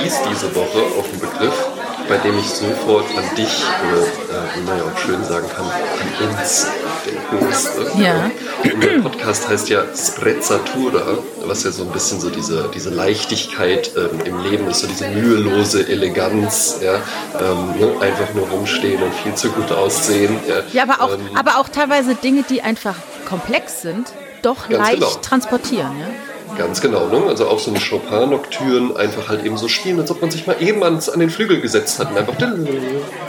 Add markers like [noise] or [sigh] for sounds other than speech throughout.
stieß diese Woche auf einen Begriff, bei dem ich sofort an dich oder äh, wie man ja auch schön sagen kann, an uns denken musste. Ja. Unser Podcast heißt ja Sprezzatura, was ja so ein bisschen so diese, diese Leichtigkeit ähm, im Leben ist, so diese mühelose Eleganz, ja, ähm, ne? einfach nur rumstehen und viel zu gut aussehen. Ja, Ja, aber auch, ähm, aber auch teilweise Dinge, die einfach komplex sind, doch leicht genau. transportieren. Ja? Ganz genau, ne? Also auch so eine Chopin-Nocturne einfach halt eben so spielen, als ob man sich mal eben ans, an den Flügel gesetzt hat und einfach ne?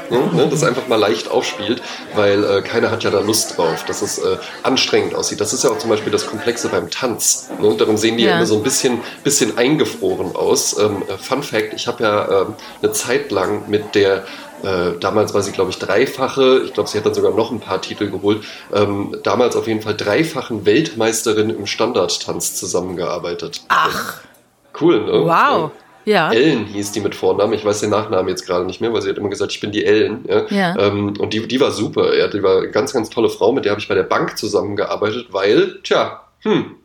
Ne? das einfach mal leicht aufspielt, weil äh, keiner hat ja da Lust drauf, dass es äh, anstrengend aussieht. Das ist ja auch zum Beispiel das Komplexe beim Tanz. Ne? Darum sehen die ja. Immer so ein bisschen, bisschen eingefroren aus. Ähm, äh, Fun Fact, ich habe ja ähm, eine Zeit lang mit der äh, damals war sie, glaube ich, dreifache, ich glaube, sie hat dann sogar noch ein paar Titel geholt, ähm, damals auf jeden Fall dreifachen Weltmeisterin im Standardtanz zusammengearbeitet. Ach, Cool, ne? wow. Ja. Ellen hieß die mit Vornamen, ich weiß den Nachnamen jetzt gerade nicht mehr, weil sie hat immer gesagt, ich bin die Ellen. Ja? Ja. Ähm, und die, die war super, ja, die war eine ganz, ganz tolle Frau, mit der habe ich bei der Bank zusammengearbeitet, weil, tja, hm,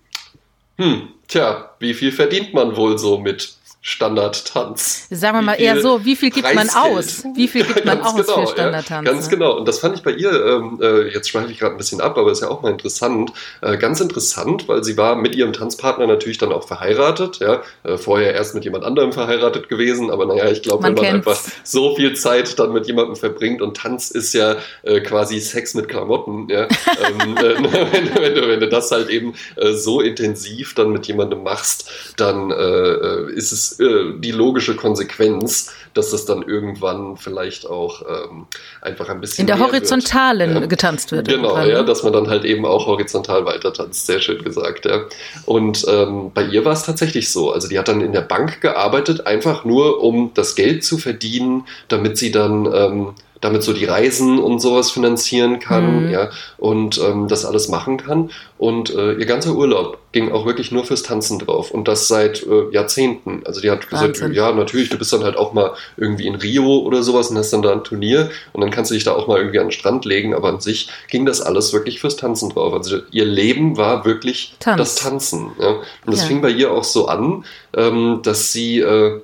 hm, tja, wie viel verdient man wohl so mit Standardtanz? Sagen wir mal eher so, wie viel gibt man Preisgeld? aus? Wie viel gibt [laughs] man aus genau, für Standardtanz? Ja, ganz ne? genau. Und das fand ich bei ihr, ähm, äh, jetzt schweife ich gerade ein bisschen ab, aber ist ja auch mal interessant. Äh, ganz interessant, weil sie war mit ihrem Tanzpartner natürlich dann auch verheiratet. Ja? Äh, vorher erst mit jemand anderem verheiratet gewesen, aber naja, ich glaube, wenn Man man kennt's. einfach so viel Zeit dann mit jemandem verbringt und Tanz ist ja äh, quasi Sex mit Klamotten. Ja? ähm, [laughs] äh, [laughs] wenn, du- wenn, du, wenn du das halt eben äh, so intensiv dann mit jemandem machst, dann äh, äh, ist äh, die logische Konsequenz, dass das dann irgendwann vielleicht auch ähm, einfach ein bisschen In der wird. Horizontalen Ja. getanzt wird. Genau, irgendwann, ja, ne? dass man dann halt eben auch horizontal weiter tanzt. Sehr schön gesagt, ja. Und ähm, bei ihr war es tatsächlich so. Also die hat dann in der Bank gearbeitet, einfach nur um das Geld zu verdienen, damit sie dann ähm, damit so die Reisen und sowas finanzieren kann, Mhm. ja, und ähm, das alles machen kann. Und äh, ihr ganzer Urlaub ging auch wirklich nur fürs Tanzen drauf. Und das seit äh, Jahrzehnten. Also die hat gesagt, Wahnsinn. ja, natürlich, du bist dann halt auch mal irgendwie in Rio oder sowas und hast dann da ein Turnier und dann kannst du dich da auch mal irgendwie an den Strand legen, aber an sich ging das alles wirklich fürs Tanzen drauf. Also ihr Leben war wirklich Tanz. das Tanzen. Ja. Und das Ja. fing bei ihr auch so an, ähm, dass sie äh,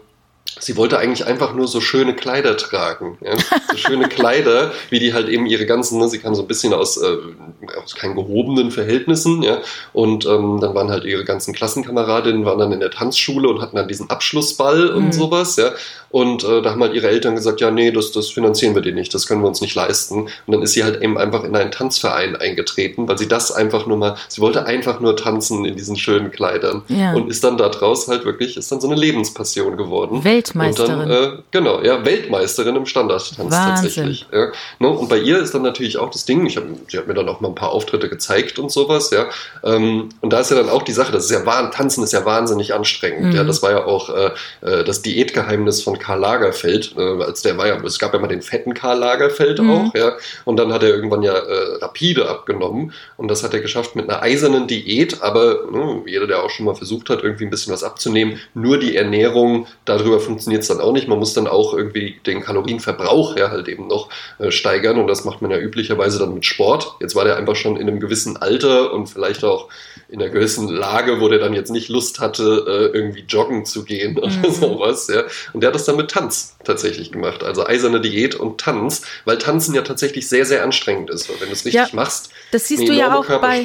Sie wollte eigentlich einfach nur so schöne Kleider tragen. Ja? So schöne Kleider, wie die halt eben ihre ganzen, ne, sie kam so ein bisschen aus, äh, aus keinen gehobenen Verhältnissen, ja. Und ähm, dann waren halt ihre ganzen Klassenkameradinnen, waren dann in der Tanzschule und hatten dann diesen Abschlussball und Mhm. sowas, ja. Und äh, da haben halt ihre Eltern gesagt, ja, nee, das, das finanzieren wir dir nicht, das können wir uns nicht leisten. Und dann ist sie halt eben einfach in einen Tanzverein eingetreten, weil sie das einfach nur mal, sie wollte einfach nur tanzen in diesen schönen Kleidern. Ja. Und ist dann da draus halt wirklich, ist dann so eine Lebenspassion geworden. Weltmeisterin. Und dann, äh, genau, ja, Weltmeisterin im Standardtanz tatsächlich. Ja. Ne? Und bei ihr ist dann natürlich auch das Ding, ich hab, sie hat mir dann auch mal ein paar Auftritte gezeigt und sowas, ja. Ähm, und da ist ja dann auch die Sache, das ist ja wahn, Tanzen ist ja wahnsinnig anstrengend. Mhm. Ja. Das war ja auch äh, äh, das Diätgeheimnis von Karl Lagerfeld, äh, als der war ja, es gab ja mal den fetten Karl Lagerfeld Mhm. auch, ja. Und dann hat er irgendwann ja äh, rapide abgenommen und das hat er geschafft mit einer eisernen Diät, aber ne, jeder, der auch schon mal versucht hat, irgendwie ein bisschen was abzunehmen, nur die Ernährung, darüber funktioniert es dann auch nicht. Man muss dann auch irgendwie den Kalorienverbrauch ja halt eben noch äh, steigern und das macht man ja üblicherweise dann mit Sport. Jetzt war der einfach schon in einem gewissen Alter und vielleicht auch in einer gewissen Lage, wo der dann jetzt nicht Lust hatte, äh, irgendwie joggen zu gehen oder Mhm. sowas. Ja. Und der hat das dann mit Tanz tatsächlich gemacht. Also eiserne Diät und Tanz, weil Tanzen ja tatsächlich sehr, sehr anstrengend ist. Weil wenn du es richtig Ja, machst, Das siehst du ja auch bei.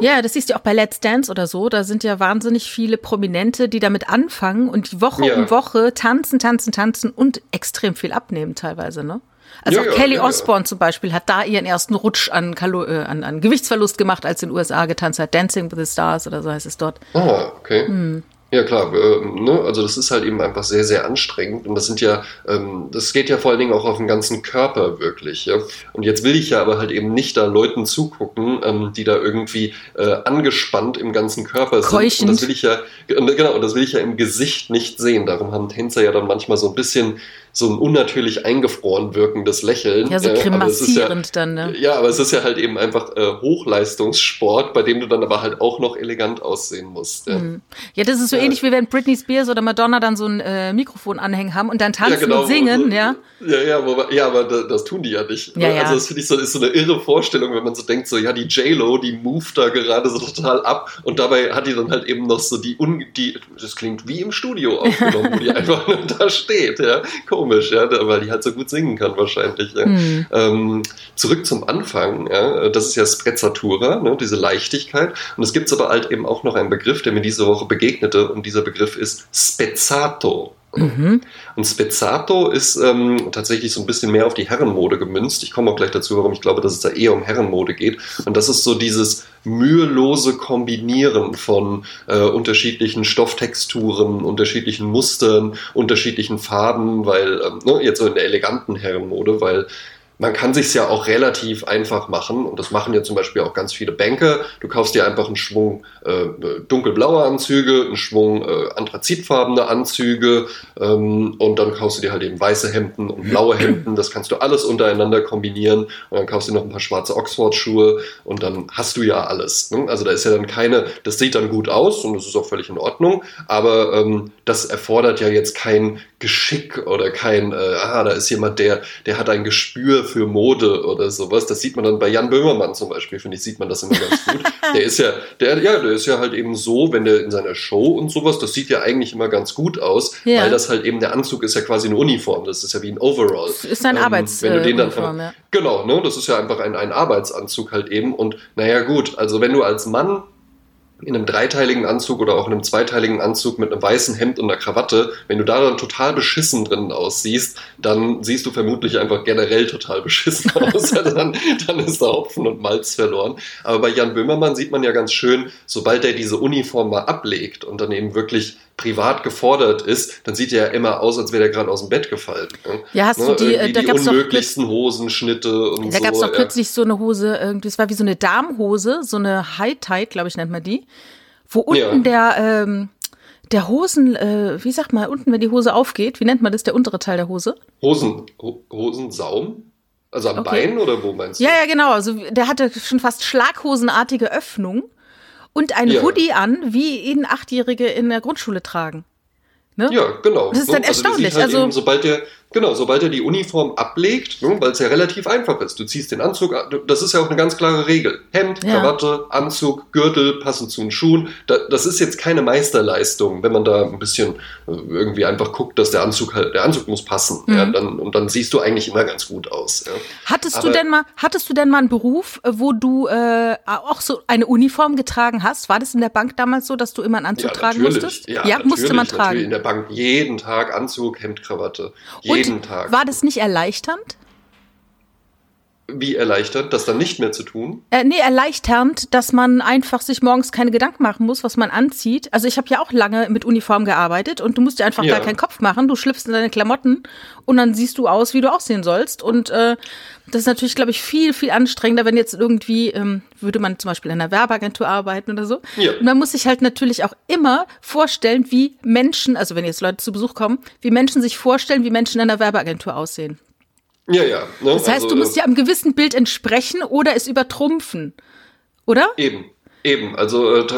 Ja, das siehst du auch bei Let's Dance oder so. Da sind ja wahnsinnig viele Prominente, die damit anfangen und Woche Ja. um Woche tanzen, tanzen, tanzen und extrem viel abnehmen teilweise, ne? Also Ja, auch ja, Kelly ja. Osbourne zum Beispiel hat da ihren ersten Rutsch an, Kalo äh, an, an Gewichtsverlust gemacht, als sie in den USA getanzt hat. Dancing with the Stars oder so heißt es dort. Ah, okay. Hm. Ja klar, ähm, ne? also das ist halt eben einfach sehr, sehr anstrengend und das sind ja, ähm, das geht ja vor allen Dingen auch auf den ganzen Körper wirklich. Ja? Und jetzt will ich ja aber halt eben nicht da Leuten zugucken, ähm, die da irgendwie äh, angespannt im ganzen Körper sind. Keuchend. Und das will ich ja, genau, und das will ich ja im Gesicht nicht sehen. Darum haben Tänzer ja dann manchmal so ein bisschen so ein unnatürlich eingefroren wirkendes Lächeln. Ja, so grimassierend ja, dann, ne? Ja, aber es ist ja halt eben einfach äh, Hochleistungssport, bei dem du dann aber halt auch noch elegant aussehen musst. Ja, mhm. ja das ist so ja. ähnlich wie wenn Britney Spears oder Madonna dann so ein äh, Mikrofon anhängen haben und dann tanzen genau, und singen, ja. Ja, ja, aber, ja, aber das, das tun die ja nicht. Ja, also das finde ich so, ist so eine irre Vorstellung, wenn man so denkt, so ja, die J-Lo, die moved da gerade so total ab und dabei hat die dann halt eben noch so die, un, die das klingt wie im Studio aufgenommen, wo die [laughs] einfach nur da steht, ja. Komisch, ja, weil die halt so gut singen kann wahrscheinlich. Ja. Mhm. Ähm, zurück zum Anfang, ja, das ist ja Sprezzatura, ne, diese Leichtigkeit. Und es gibt aber halt eben auch noch einen Begriff, der mir diese Woche begegnete und dieser Begriff ist Spezzato. Mhm. Und Spezzato ist ähm, tatsächlich so ein bisschen mehr auf die Herrenmode gemünzt. Ich komme auch gleich dazu, warum ich glaube, dass es da eher um Herrenmode geht. Und das ist so dieses mühelose Kombinieren von äh, unterschiedlichen Stofftexturen, unterschiedlichen Mustern, unterschiedlichen Farben, weil, ähm, ne, jetzt so in der eleganten Herrenmode, weil man kann sich ja auch relativ einfach machen und das machen ja zum Beispiel auch ganz viele Banker. Du kaufst dir einfach einen Schwung äh, dunkelblaue Anzüge, einen Schwung äh, anthrazitfarbene Anzüge ähm, und dann kaufst du dir halt eben weiße Hemden und blaue Hemden. Das kannst du alles untereinander kombinieren und dann kaufst du noch ein paar schwarze Oxford-Schuhe und dann hast du ja alles. Ne? Also da ist ja dann keine, das sieht dann gut aus und das ist auch völlig in Ordnung, aber ähm, das erfordert ja jetzt kein Geschick oder kein, äh, ah, da ist jemand, der, der hat ein Gespür für Mode oder sowas. Das sieht man dann bei Jan Böhmermann zum Beispiel, finde ich, sieht man das immer ganz gut. [laughs] der ist ja, der, ja, der ist ja halt eben so, wenn der in seiner Show und sowas, das sieht ja eigentlich immer ganz gut aus, ja. weil das halt eben, der Anzug ist ja quasi eine Uniform, das ist ja wie ein Overall. Das ist ein ähm, Arbeitsuniform, ja. Genau, ne, das ist ja einfach ein, ein Arbeitsanzug halt eben und naja gut, also wenn du als Mann in einem dreiteiligen Anzug oder auch in einem zweiteiligen Anzug mit einem weißen Hemd und einer Krawatte, wenn du da dann total beschissen drin aussiehst, dann siehst du vermutlich einfach generell total beschissen [laughs] aus. Dann, dann ist da Hopfen und Malz verloren. Aber bei Jan Böhmermann sieht man ja ganz schön, sobald er diese Uniform mal ablegt und dann eben wirklich privat gefordert ist, dann sieht er ja immer aus, als wäre er gerade aus dem Bett gefallen. Ne? Ja, hast ne? du die, äh, da die unmöglichsten Hosenschnitte und da so. Da gab es doch kürzlich so eine Hose, irgendwie, es war wie so eine Darmhose, so eine High-Tie, glaube ich, nennt man die, wo unten ja. der, ähm, der Hosen, äh, wie sagt man, unten, wenn die Hose aufgeht, wie nennt man das, der untere Teil der Hose? Hosen, Ho Hosensaum? Also am okay. Bein oder wo meinst du? Ja, ja, genau. Also der hatte schon fast schlaghosenartige Öffnung und ein ja. Hoodie an, wie ihn Achtjährige in der Grundschule tragen. Ne? Ja, genau. Das ist dann also erstaunlich. Halt also, eben, sobald der, Genau, sobald er die Uniform ablegt, ne, weil es ja relativ einfach ist. Du ziehst den Anzug, das ist ja auch eine ganz klare Regel. Hemd, ja. Krawatte, Anzug, Gürtel, passend zu den Schuhen. das ist jetzt keine Meisterleistung, wenn man da ein bisschen äh, irgendwie einfach guckt, dass der Anzug halt, der Anzug muss passen. Mhm. Ja, dann, und dann siehst du eigentlich immer ganz gut aus. Ja. Hattest Aber, du denn mal, hattest du denn mal einen Beruf, äh, wo du äh, auch so eine Uniform getragen hast? War das in der Bank damals so, dass du immer einen Anzug tragen musstest? Ja, ja musste man tragen. In der Bank jeden Tag Anzug, Hemd, Krawatte. Jeden jeden Tag. War das nicht erleichternd? Wie erleichtert, das dann nicht mehr zu tun? Äh, nee, erleichternd, dass man einfach sich morgens keine Gedanken machen muss, was man anzieht. Also ich habe ja auch lange mit Uniform gearbeitet und du musst dir einfach ja. gar keinen Kopf machen. Du schlüpfst in deine Klamotten und dann siehst du aus, wie du aussehen sollst. Und äh, das ist natürlich, glaube ich, viel, viel anstrengender, wenn jetzt irgendwie, ähm, würde man zum Beispiel in einer Werbeagentur arbeiten oder so. Ja. Und man muss sich halt natürlich auch immer vorstellen, wie Menschen, also wenn jetzt Leute zu Besuch kommen, wie Menschen sich vorstellen, wie Menschen in einer Werbeagentur aussehen. Ja, ja. Ne? Das heißt, also, du musst äh, ja einem gewissen Bild entsprechen oder es übertrumpfen, oder? Eben. Eben, also äh, da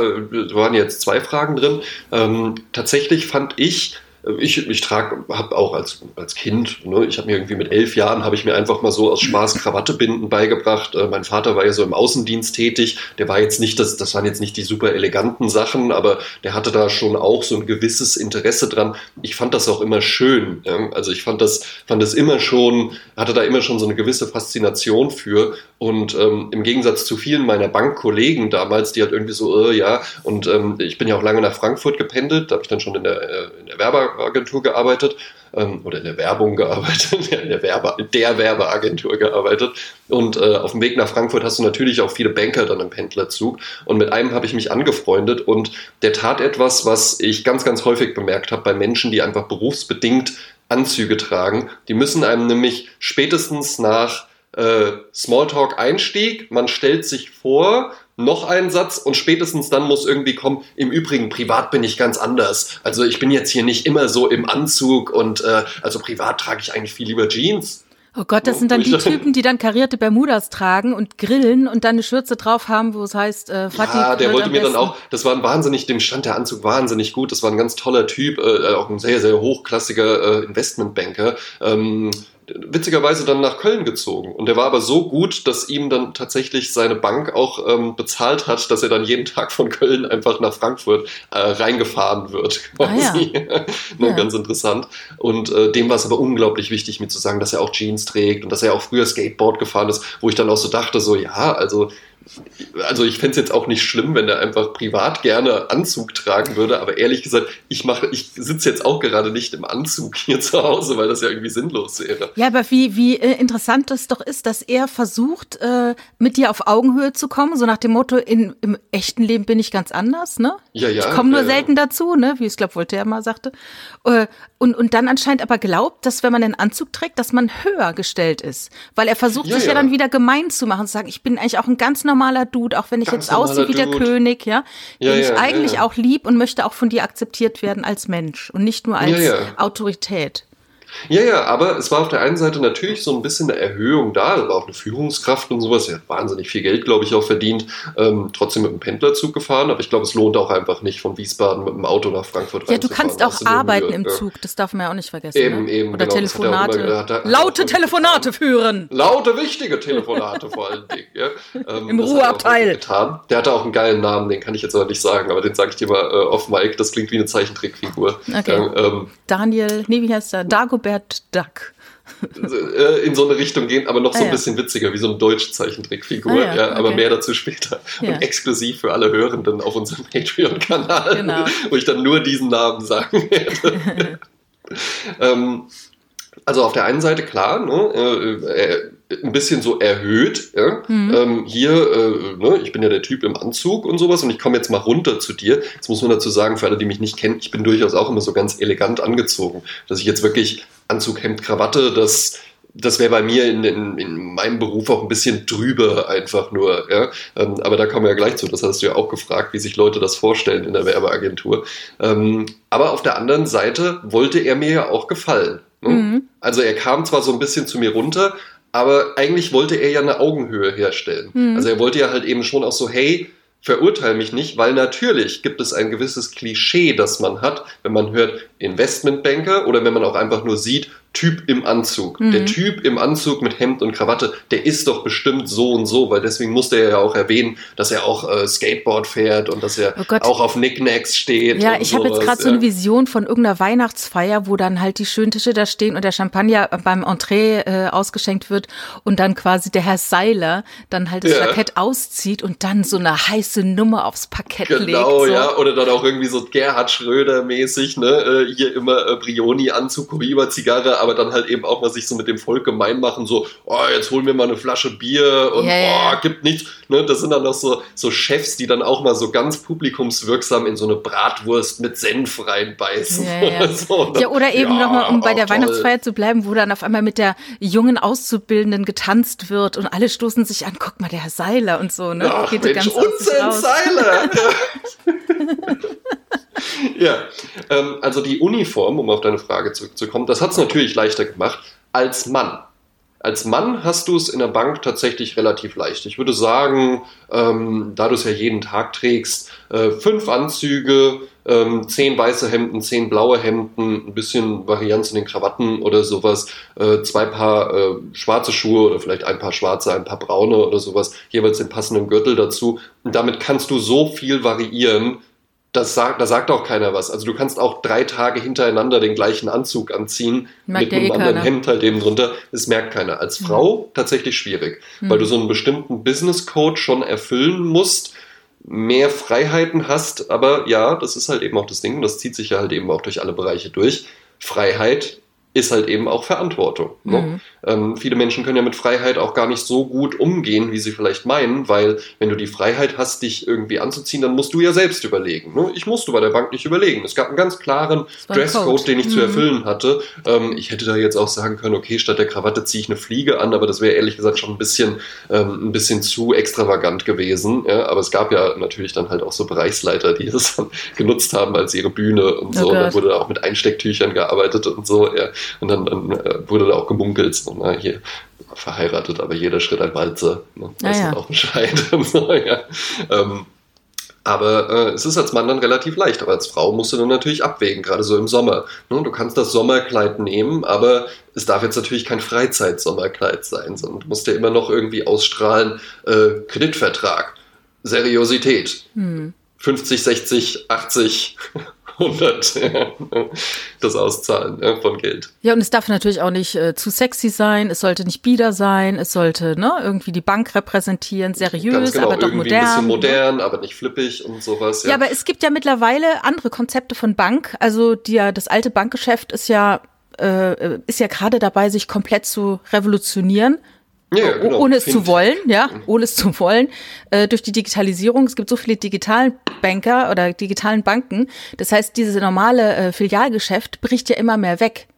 waren jetzt zwei Fragen drin. Ähm, tatsächlich fand ich, ich, ich trage, habe auch als, als Kind, ne, ich habe mir irgendwie mit elf Jahren, habe ich mir einfach mal so aus Spaß Krawatte binden beigebracht. Äh, mein Vater war ja so im Außendienst tätig. Der war jetzt nicht, das, das waren jetzt nicht die super eleganten Sachen, aber der hatte da schon auch so ein gewisses Interesse dran. Ich fand das auch immer schön. Ja? Also ich fand das, fand das immer schon, hatte da immer schon so eine gewisse Faszination für. Und ähm, im Gegensatz zu vielen meiner Bankkollegen damals, die halt irgendwie so, äh, ja, und ähm, ich bin ja auch lange nach Frankfurt gependelt, da habe ich dann schon in der, äh, in der Werber Werbeagentur gearbeitet ähm, oder in der Werbung gearbeitet, [laughs] in der, Werbe, der Werbeagentur gearbeitet. Und äh, auf dem Weg nach Frankfurt hast du natürlich auch viele Banker dann im Pendlerzug. Und mit einem habe ich mich angefreundet und der tat etwas, was ich ganz, ganz häufig bemerkt habe bei Menschen, die einfach berufsbedingt Anzüge tragen. Die müssen einem nämlich spätestens nach äh, Smalltalk-Einstieg, man stellt sich vor, noch einen Satz und spätestens dann muss irgendwie kommen, im Übrigen, privat bin ich ganz anders. Also ich bin jetzt hier nicht immer so im Anzug und äh, also privat trage ich eigentlich viel lieber Jeans. Oh Gott, das sind dann die Typen, die dann karierte Bermudas tragen und grillen und dann eine Schürze drauf haben, wo es heißt, äh, Fatih Ja, der wollte mir dann auch, das war ein wahnsinnig, dem stand der Anzug wahnsinnig gut, das war ein ganz toller Typ, äh, auch ein sehr, sehr hochklassiger äh, Investmentbanker. Ähm, witzigerweise dann nach Köln gezogen. Und der war aber so gut, dass ihm dann tatsächlich seine Bank auch ähm, bezahlt hat, dass er dann jeden [laughs] Tag von Köln einfach nach Frankfurt äh, reingefahren wird. Quasi. Ah, ja. [laughs] ne, ja. Ganz interessant. Und äh, dem war es aber unglaublich wichtig, mir zu sagen, dass er auch Jeans trägt und dass er auch früher Skateboard gefahren ist, wo ich dann auch so dachte, so ja, also also ich fände es jetzt auch nicht schlimm, wenn er einfach privat gerne Anzug tragen würde, aber ehrlich gesagt, ich mache, ich sitze jetzt auch gerade nicht im Anzug hier zu Hause, weil das ja irgendwie sinnlos wäre. Ja, aber wie, wie äh, interessant das doch ist, dass er versucht, äh, mit dir auf Augenhöhe zu kommen, so nach dem Motto, in, im echten Leben bin ich ganz anders, ne? Ja, ja. Ich komme nur ja, selten ja. dazu, ne? Wie es, glaube Voltaire mal sagte. Äh, und, und dann anscheinend aber glaubt, dass wenn man einen Anzug trägt, dass man höher gestellt ist. Weil er versucht, ja, sich ja. ja dann wieder gemein zu machen, zu sagen, ich bin eigentlich auch ein ganz normaler Dude, auch wenn ich Ganz jetzt aussehe wie der Dude. König, ja, ja den ja, ich eigentlich ja, auch lieb und möchte auch von dir akzeptiert werden als Mensch und nicht nur als Autorität. Ja, ja, aber es war auf der einen Seite natürlich so ein bisschen eine Erhöhung da, da war auch eine Führungskraft und sowas, er hat wahnsinnig viel Geld, glaube ich, auch verdient, ähm, trotzdem mit dem Pendlerzug gefahren, aber ich glaube, es lohnt auch einfach nicht, von Wiesbaden mit dem Auto nach Frankfurt Ja, du kannst auch arbeiten im Zug, das darf man ja auch nicht vergessen. Eben, ne? eben. Oder genau, Telefonate, immer, hat er, laute Telefonate führen. Laute, wichtige Telefonate vor allen Dingen. Ja. Ähm, Im Ruheabteil. Getan. Der hatte auch einen geilen Namen, den kann ich jetzt aber nicht sagen, aber den sage ich dir mal äh, off Mike, das klingt wie eine Zeichentrickfigur. Okay. Ähm, Daniel, nee, wie heißt der? Dagobert Duck. Äh, in so eine Richtung gehen, aber noch so ah, ein bisschen witziger, wie so eine Deutsch-Zeichentrickfigur. Ah, ja, ja, aber okay. mehr dazu später. Ja. Und exklusiv für alle Hörenden auf unserem [laughs] Patreon-Kanal, genau. wo ich dann nur diesen Namen sagen werde. [laughs] ähm, also auf der einen Seite klar, ne, äh, äh, ein bisschen so erhöht. Ja? Mhm. Ähm, hier, äh, ne, ich bin ja der Typ im Anzug und sowas und ich komme jetzt mal runter zu dir. Jetzt muss man dazu sagen, für alle, die mich nicht kennen, ich bin durchaus auch immer so ganz elegant angezogen, dass ich jetzt wirklich Anzug, Hemd, Krawatte, das das wäre bei mir in, in, in, meinem Beruf auch ein bisschen drüber einfach nur. Ja? Ähm, aber da kommen wir ja gleich zu. Das hast du ja auch gefragt, wie sich Leute das vorstellen in der Werbeagentur. Ähm, aber auf der anderen Seite wollte er mir ja auch gefallen. Ne? Mhm. Also er kam zwar so ein bisschen zu mir runter, aber eigentlich wollte er ja eine Augenhöhe herstellen. Mhm. Also er wollte ja halt eben schon auch so, hey, verurteile mich nicht, weil natürlich gibt es ein gewisses Klischee, das man hat, wenn man hört Investmentbanker oder wenn man auch einfach nur sieht, Typ im Anzug. Mhm. Der Typ im Anzug mit Hemd und Krawatte, der ist doch bestimmt so und so, weil deswegen musste er ja auch erwähnen, dass er auch äh, Skateboard fährt und dass er oh auch auf Knickknacks steht. Ja, ich habe jetzt gerade ja. so eine Vision von irgendeiner Weihnachtsfeier, wo dann halt die schönen Tische da stehen und der Champagner beim Entree äh, ausgeschenkt wird und dann quasi der Herr Seiler dann halt das ja. Jackett auszieht und dann so eine heiße Nummer aufs Parkett genau, legt. Genau, so. ja. Oder dann auch irgendwie so Gerhard Schröder mäßig, ne? Äh, hier immer äh, Brioni-Anzug, Kuriba-Zigarre aber dann halt eben auch mal sich so mit dem Volk gemein machen, so, oh, jetzt holen wir mal eine Flasche Bier und ja, oh, gibt nichts. Ne, das sind dann noch so, so Chefs, die dann auch mal so ganz publikumswirksam in so eine Bratwurst mit Senf reinbeißen. Ja, ja. Oder, so. ja, oder eben ja, nochmal, um bei der toll. Weihnachtsfeier zu bleiben, wo dann auf einmal mit der jungen Auszubildenden getanzt wird und alle stoßen sich an, guck mal, der Herr Seiler und so, ne? Ach, Geht Mensch, ganz Unsinn, Seiler! [laughs] [laughs] ja, ähm, also die Uniform, um auf deine Frage zurückzukommen, das hat es natürlich leichter gemacht als Mann. Als Mann hast du es in der Bank tatsächlich relativ leicht. Ich würde sagen, ähm, da du es ja jeden Tag trägst, äh, fünf Anzüge, ähm, zehn weiße Hemden, zehn blaue Hemden, ein bisschen Varianz in den Krawatten oder sowas, äh, zwei Paar äh, schwarze Schuhe oder vielleicht ein paar schwarze, ein paar braune oder sowas, jeweils den passenden Gürtel dazu. Und damit kannst du so viel variieren, das sagt, da sagt auch keiner was. Also du kannst auch drei Tage hintereinander den gleichen Anzug anziehen merkt mit einem eh anderen keiner. Hemd halt eben drunter. Das merkt keiner. Als Frau mhm. tatsächlich schwierig, mhm. weil du so einen bestimmten Business Code schon erfüllen musst, mehr Freiheiten hast. Aber ja, das ist halt eben auch das Ding. Das zieht sich ja halt eben auch durch alle Bereiche durch. Freiheit ist halt eben auch Verantwortung. Ne? Mhm. Ähm, viele Menschen können ja mit Freiheit auch gar nicht so gut umgehen, wie sie vielleicht meinen, weil wenn du die Freiheit hast, dich irgendwie anzuziehen, dann musst du ja selbst überlegen. Ne? Ich musste bei der Bank nicht überlegen. Es gab einen ganz klaren Dresscode, den ich mhm. zu erfüllen hatte. Ähm, ich hätte da jetzt auch sagen können, okay, statt der Krawatte ziehe ich eine Fliege an, aber das wäre ehrlich gesagt schon ein bisschen, ähm, ein bisschen zu extravagant gewesen. Ja? Aber es gab ja natürlich dann halt auch so Bereichsleiter, die [laughs] das dann genutzt haben als ihre Bühne und so. Oh da wurde auch mit Einstecktüchern gearbeitet und so. Ja. Und dann, dann äh, wurde da auch gemunkelt, so, na, hier verheiratet, aber jeder Schritt ein Walzer. Ne? Das ah, ja. auch Bescheid. [laughs] so, ja. ähm, aber äh, es ist als Mann dann relativ leicht. Aber als Frau musst du dann natürlich abwägen, gerade so im Sommer. Ne? Du kannst das Sommerkleid nehmen, aber es darf jetzt natürlich kein Freizeit-Sommerkleid sein, sondern du musst ja immer noch irgendwie ausstrahlen, äh, Kreditvertrag, Seriosität. Hm. 50, 60, 80 100 [laughs] das Auszahlen ja, von Geld. Ja, und es darf natürlich auch nicht äh, zu sexy sein, es sollte nicht bieder sein, es sollte ne, irgendwie die Bank repräsentieren, seriös, genau, aber doch modern. Ein bisschen modern, aber nicht flippig und sowas. Ja. ja, aber es gibt ja mittlerweile andere Konzepte von Bank. Also die, das alte Bankgeschäft ist ja äh, ist ja gerade dabei, sich komplett zu revolutionieren. Ja, genau. ohne es Find. zu wollen, ja, ohne es zu wollen, äh, durch die Digitalisierung. Es gibt so viele digitalen Banker oder digitalen Banken. Das heißt, dieses normale äh, Filialgeschäft bricht ja immer mehr weg.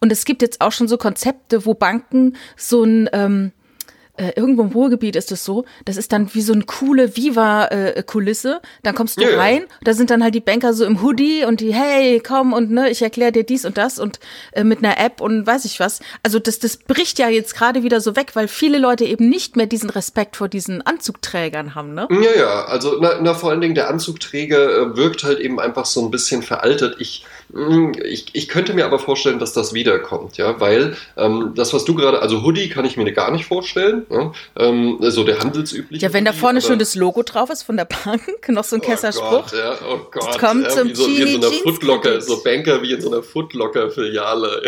Und es gibt jetzt auch schon so Konzepte, wo Banken so ein ähm, äh, irgendwo im Ruhrgebiet ist es so, das ist dann wie so eine coole Viva-Kulisse. dann kommst du ja, rein, da sind dann halt die Banker so im Hoodie und die, hey, komm und ne, ich erkläre dir dies und das und äh, mit einer App und weiß ich was. Also das, das bricht ja jetzt gerade wieder so weg, weil viele Leute eben nicht mehr diesen Respekt vor diesen Anzugträgern haben, ne? Ja, ja, also na, na vor allen Dingen der Anzugträger äh, wirkt halt eben einfach so ein bisschen veraltet. Ich ich, ich könnte mir aber vorstellen, dass das wiederkommt, ja, weil ähm, das, was du gerade, also Hoodie kann ich mir gar nicht vorstellen, ja? ähm, so der handelsübliche. Ja, wenn da vorne schon das Logo drauf ist von der Bank, [laughs] noch so ein oh Kesserspruch. Gott, ja, oh Gott, kommt ja, zum wie, so, wie in so einer Footlocker, so Banker wie in so einer Footlocker-Filiale.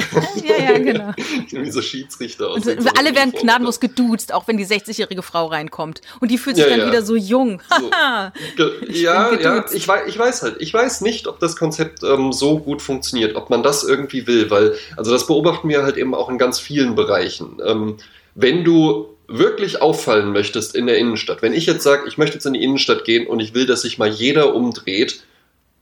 Ja, ja, genau. [laughs] wie so Schiedsrichter. Aus so, alle werden gnadenlos geduzt, auch wenn die 60-jährige Frau reinkommt. Und die fühlt sich ja, dann wieder so jung. so. [laughs] ja, ja, ich weiß, ich weiß halt, ich weiß nicht, ob das Konzept ähm, so gut funktioniert, ob man das irgendwie will, weil, also das beobachten wir halt eben auch in ganz vielen Bereichen. Ähm, wenn du wirklich auffallen möchtest in der Innenstadt, wenn ich jetzt sage, ich möchte jetzt in die Innenstadt gehen und ich will, dass sich mal jeder umdreht,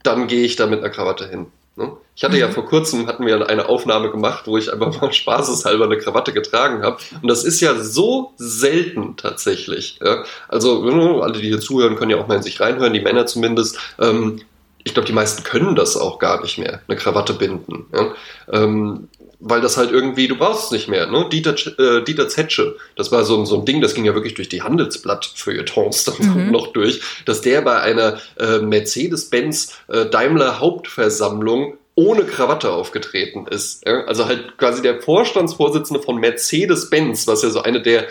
dann gehe ich da mit einer Krawatte hin. Ne? Ich hatte mhm. ja vor kurzem, hatten wir eine Aufnahme gemacht, wo ich einfach mal [laughs] spaßeshalber eine Krawatte getragen habe. Und das ist ja so selten tatsächlich. Ja? Also ne, alle, die hier zuhören, können ja auch mal in sich reinhören, die Männer zumindest. Ähm, ich glaube, die meisten können das auch gar nicht mehr, eine Krawatte binden. Ja? Ähm, weil das halt irgendwie, du brauchst es nicht mehr. Ne? Dieter, äh, Dieter Zetsche, das war so, so ein Ding, das ging ja wirklich durch die Handelsblatt-Feuilletons dann mhm. [laughs] noch durch, dass der bei einer äh, Mercedes-Benz äh, Daimler Hauptversammlung ohne Krawatte aufgetreten ist. Ja? Also halt quasi der Vorstandsvorsitzende von Mercedes-Benz, was ja so eine der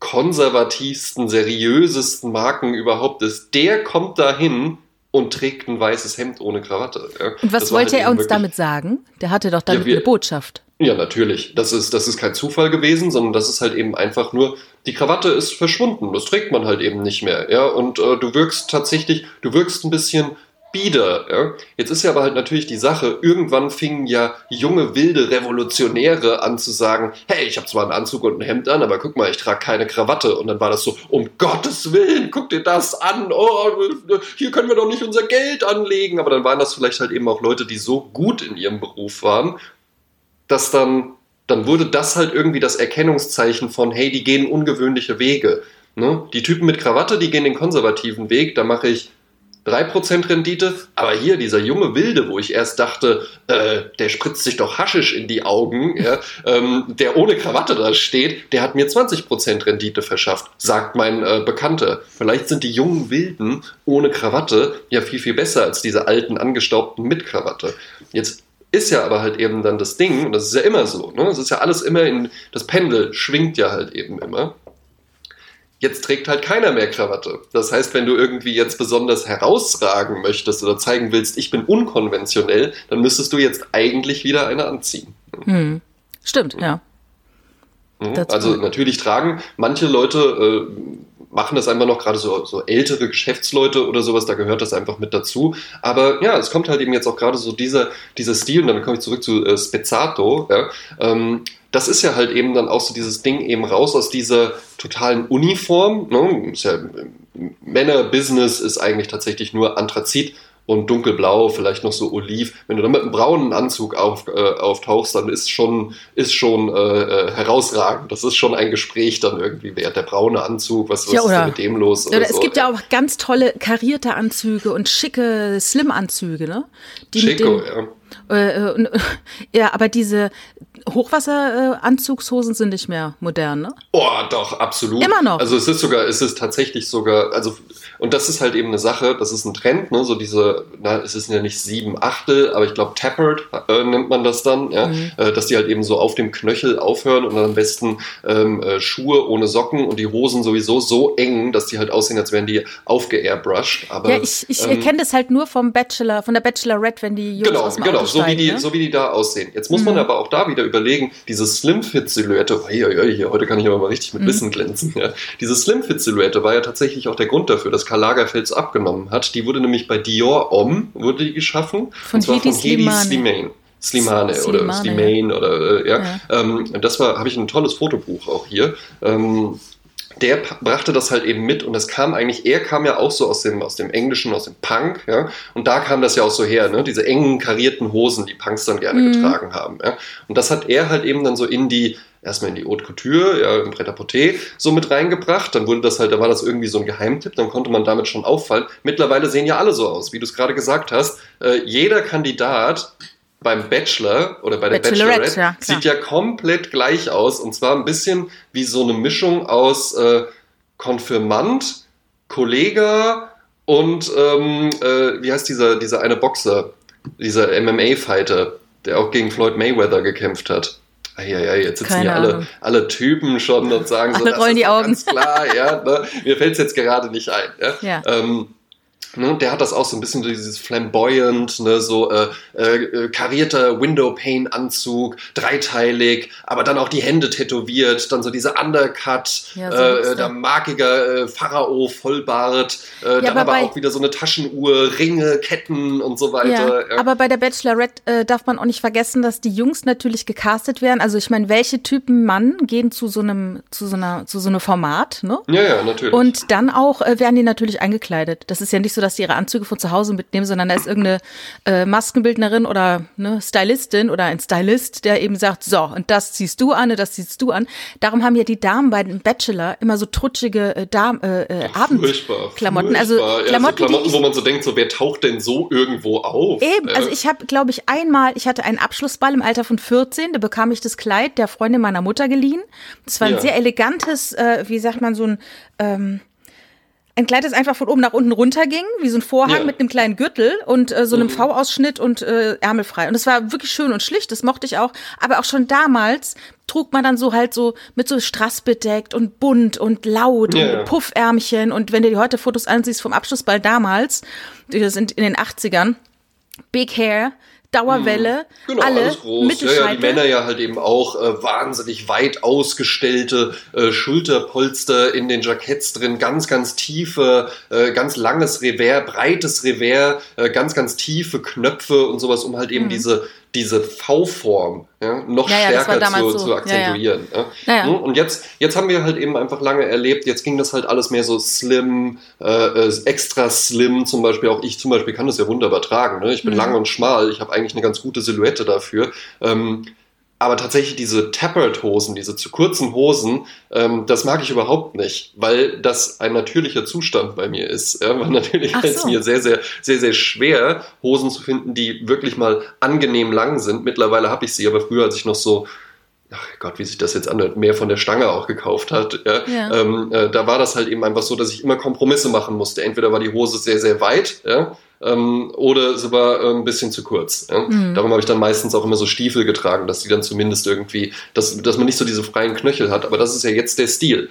konservativsten, seriösesten Marken überhaupt ist, der kommt dahin und trägt ein weißes Hemd ohne Krawatte. Und was wollte halt er uns damit sagen? Der hatte doch damit ja, wir, eine Botschaft. Ja, natürlich. Das ist, das ist kein Zufall gewesen, sondern das ist halt eben einfach nur, die Krawatte ist verschwunden. Das trägt man halt eben nicht mehr. Ja, und äh, du wirkst tatsächlich, du wirkst ein bisschen bieder. Ja? Jetzt ist ja aber halt natürlich die Sache, irgendwann fingen ja junge, wilde Revolutionäre an zu sagen, hey, ich habe zwar einen Anzug und ein Hemd an, aber guck mal, ich trage keine Krawatte. Und dann war das so, um Gottes Willen, guck dir das an, oh, hier können wir doch nicht unser Geld anlegen. Aber dann waren das vielleicht halt eben auch Leute, die so gut in ihrem Beruf waren, dass dann, dann wurde das halt irgendwie das Erkennungszeichen von, hey, die gehen ungewöhnliche Wege. Ne? Die Typen mit Krawatte, die gehen den konservativen Weg, da mache ich 3% Rendite, aber hier dieser junge Wilde, wo ich erst dachte, äh, der spritzt sich doch Haschisch in die Augen, ja, ähm, der ohne Krawatte da steht, der hat mir 20% Rendite verschafft, sagt mein äh, Bekannter. Vielleicht sind die jungen Wilden ohne Krawatte ja viel, viel besser als diese alten Angestaubten mit Krawatte. Jetzt ist ja aber halt eben dann das Ding, und das ist ja immer so, ne? Das ist ja alles immer in, das Pendel schwingt ja halt eben immer. Jetzt trägt halt keiner mehr Krawatte. Das heißt, wenn du irgendwie jetzt besonders herausragen möchtest oder zeigen willst, ich bin unkonventionell, dann müsstest du jetzt eigentlich wieder eine anziehen. Hm. Stimmt, ja. Mhm. Also natürlich tragen manche Leute, äh, machen das einfach noch, gerade so, so ältere Geschäftsleute oder sowas, da gehört das einfach mit dazu. Aber ja, es kommt halt eben jetzt auch gerade so dieser, dieser Stil, und dann komme ich zurück zu äh, Spezzato, ja, ähm, das ist ja halt eben dann auch so dieses Ding eben raus aus dieser totalen Uniform. Ne? Ja, Männer-Business ist eigentlich tatsächlich nur Anthrazit und dunkelblau, vielleicht noch so oliv. Wenn du dann mit einem braunen Anzug auf, äh, auftauchst, dann ist schon, ist schon äh, äh, herausragend. Das ist schon ein Gespräch dann irgendwie wert. Der braune Anzug, was, was ja, ist denn mit dem los? Oder, oder es so. gibt ja auch ganz tolle karierte Anzüge und schicke Slim-Anzüge, ne? Die Chico, ja. Äh, äh, [laughs] ja, aber diese Hochwasseranzugshosen sind nicht mehr modern, ne? Oh, doch, absolut. Immer noch. Also es ist sogar, es ist tatsächlich sogar, also und das ist halt eben eine Sache, das ist ein Trend, ne? So diese, na, es ist ja nicht sieben Achtel, aber ich glaube Tapered äh, nennt man das dann, ja, mhm. äh, dass die halt eben so auf dem Knöchel aufhören und dann am besten ähm, äh, Schuhe ohne Socken und die Hosen sowieso so eng, dass die halt aussehen, als wären die aufgeairbrushed. Aber ja, ich, ich ähm, kenne das halt nur vom Bachelor, von der Bachelorette, wenn die Jungs genau, aus dem genau, Auto so wie die, ne? so wie die da aussehen. Jetzt muss mhm. man aber auch da wieder überlegen, diese Slim-Fit-Silhouette, heute kann ich aber mal richtig mit mhm. Wissen glänzen. Ja. Diese Slim-Fit-Silhouette war ja tatsächlich auch der Grund dafür, dass Karl Lagerfeld abgenommen hat. Die wurde nämlich bei Dior Om, wurde die geschaffen. Von und zwar Hedi von Hedi Slimane. Slimane, Slimane oder Slimane oder äh, ja. ja. Ähm, das war, habe ich ein tolles Fotobuch auch hier. Ähm, der brachte das halt eben mit und das kam eigentlich, er kam ja auch so aus dem, aus dem Englischen, aus dem Punk, ja, und da kam das ja auch so her, ne, diese engen karierten Hosen, die Punks dann gerne mhm. getragen haben, ja, und das hat er halt eben dann so in die, erstmal in die Haute Couture, ja, im Pret-à-Porter so mit reingebracht, dann wurde das halt, da war das irgendwie so ein Geheimtipp, dann konnte man damit schon auffallen. Mittlerweile sehen ja alle so aus, wie du es gerade gesagt hast, äh, jeder Kandidat beim Bachelor oder bei der Bachelorette, Bachelorette ja, sieht ja komplett gleich aus und zwar ein bisschen wie so eine Mischung aus äh, Konfirmand, Kollege und ähm, äh, wie heißt dieser, dieser eine Boxer, dieser MMA-Fighter, der auch gegen Floyd Mayweather gekämpft hat. Ja, jetzt sitzen Keine hier alle, alle Typen schon und sagen alle so, rollen die Augen. ganz klar, ja, ne? mir fällt es jetzt gerade nicht ein. Ja? ja. Ähm, Ne, der hat das auch so ein bisschen dieses flamboyant, ne, so äh, äh, karierter Windowpane-Anzug, dreiteilig, aber dann auch die Hände tätowiert, dann so diese Undercut, ja, so äh, der markiger äh, Pharao, Vollbart, äh, ja, dann aber, aber auch wieder so eine Taschenuhr, Ringe, Ketten und so weiter. Ja, aber bei der Bachelorette äh, darf man auch nicht vergessen, dass die Jungs natürlich gecastet werden. Also ich meine, welche Typen Mann gehen zu so einem, zu so einer, zu so einem Format, ne? Ja, ja, natürlich. Und dann auch äh, werden die natürlich eingekleidet. Das ist ja nicht so, dass die ihre Anzüge von zu Hause mitnehmen, sondern da ist irgendeine äh, Maskenbildnerin oder ne, Stylistin oder ein Stylist, der eben sagt, so, und das ziehst du an und das ziehst du an. Darum haben ja die Damen bei dem Bachelor immer so trutschige äh, Darm, äh, äh, Abendklamotten. Also Klamotten, ja, so Klamotten ich, wo man so denkt, so wer taucht denn so irgendwo auf? Eben, äh? also ich habe, glaube ich, einmal, ich hatte einen Abschlussball im Alter von 14, da bekam ich das Kleid der Freundin meiner Mutter geliehen. Das war ein ja. sehr elegantes, äh, wie sagt man, so ein ähm, ein Kleid, das einfach von oben nach unten runterging, wie so ein Vorhang ja. mit einem kleinen Gürtel und äh, so einem mhm. V-Ausschnitt und äh, ärmelfrei. Und es war wirklich schön und schlicht, das mochte ich auch. Aber auch schon damals trug man dann so halt so mit so Strass bedeckt und bunt und laut ja. und Puffärmchen. Und wenn du dir heute Fotos ansiehst vom Abschlussball damals, die sind in den 80ern, Big Hair, Dauerwelle, mhm. genau, alle alles groß. Ja, ja, die Männer ja halt eben auch äh, wahnsinnig weit ausgestellte äh, Schulterpolster in den Jacketts drin, ganz, ganz tiefe, äh, ganz langes Revers, breites Revers, äh, ganz, ganz tiefe Knöpfe und sowas, um halt eben mhm. diese diese V-Form ja, noch ja, ja, stärker zu, so. zu akzentuieren. Ja, hm? Und jetzt, jetzt haben wir halt eben einfach lange erlebt, jetzt ging das halt alles mehr so slim, äh, äh, extra slim zum Beispiel. Auch ich zum Beispiel kann das ja wunderbar tragen. Ne? Ich bin mhm. lang und schmal, ich habe eigentlich eine ganz gute Silhouette dafür. Ähm, aber tatsächlich diese Tapered-Hosen, diese zu kurzen Hosen, ähm, das mag ich überhaupt nicht, weil das ein natürlicher Zustand bei mir ist. Ja, weil [laughs] natürlich fällt es so. mir sehr, sehr, sehr, sehr schwer, Hosen zu finden, die wirklich mal angenehm lang sind. Mittlerweile habe ich sie, aber früher, als ich noch so ach Gott, wie sich das jetzt anhört, mehr von der Stange auch gekauft hat, ja, ja. Ähm, äh, da war das halt eben einfach so, dass ich immer Kompromisse machen musste. Entweder war die Hose sehr, sehr weit, ja, ähm, oder sie war äh, ein bisschen zu kurz. Ja? Mhm. Darum habe ich dann meistens auch immer so Stiefel getragen, dass die dann zumindest irgendwie, dass, dass man nicht so diese freien Knöchel hat. Aber das ist ja jetzt der Stil.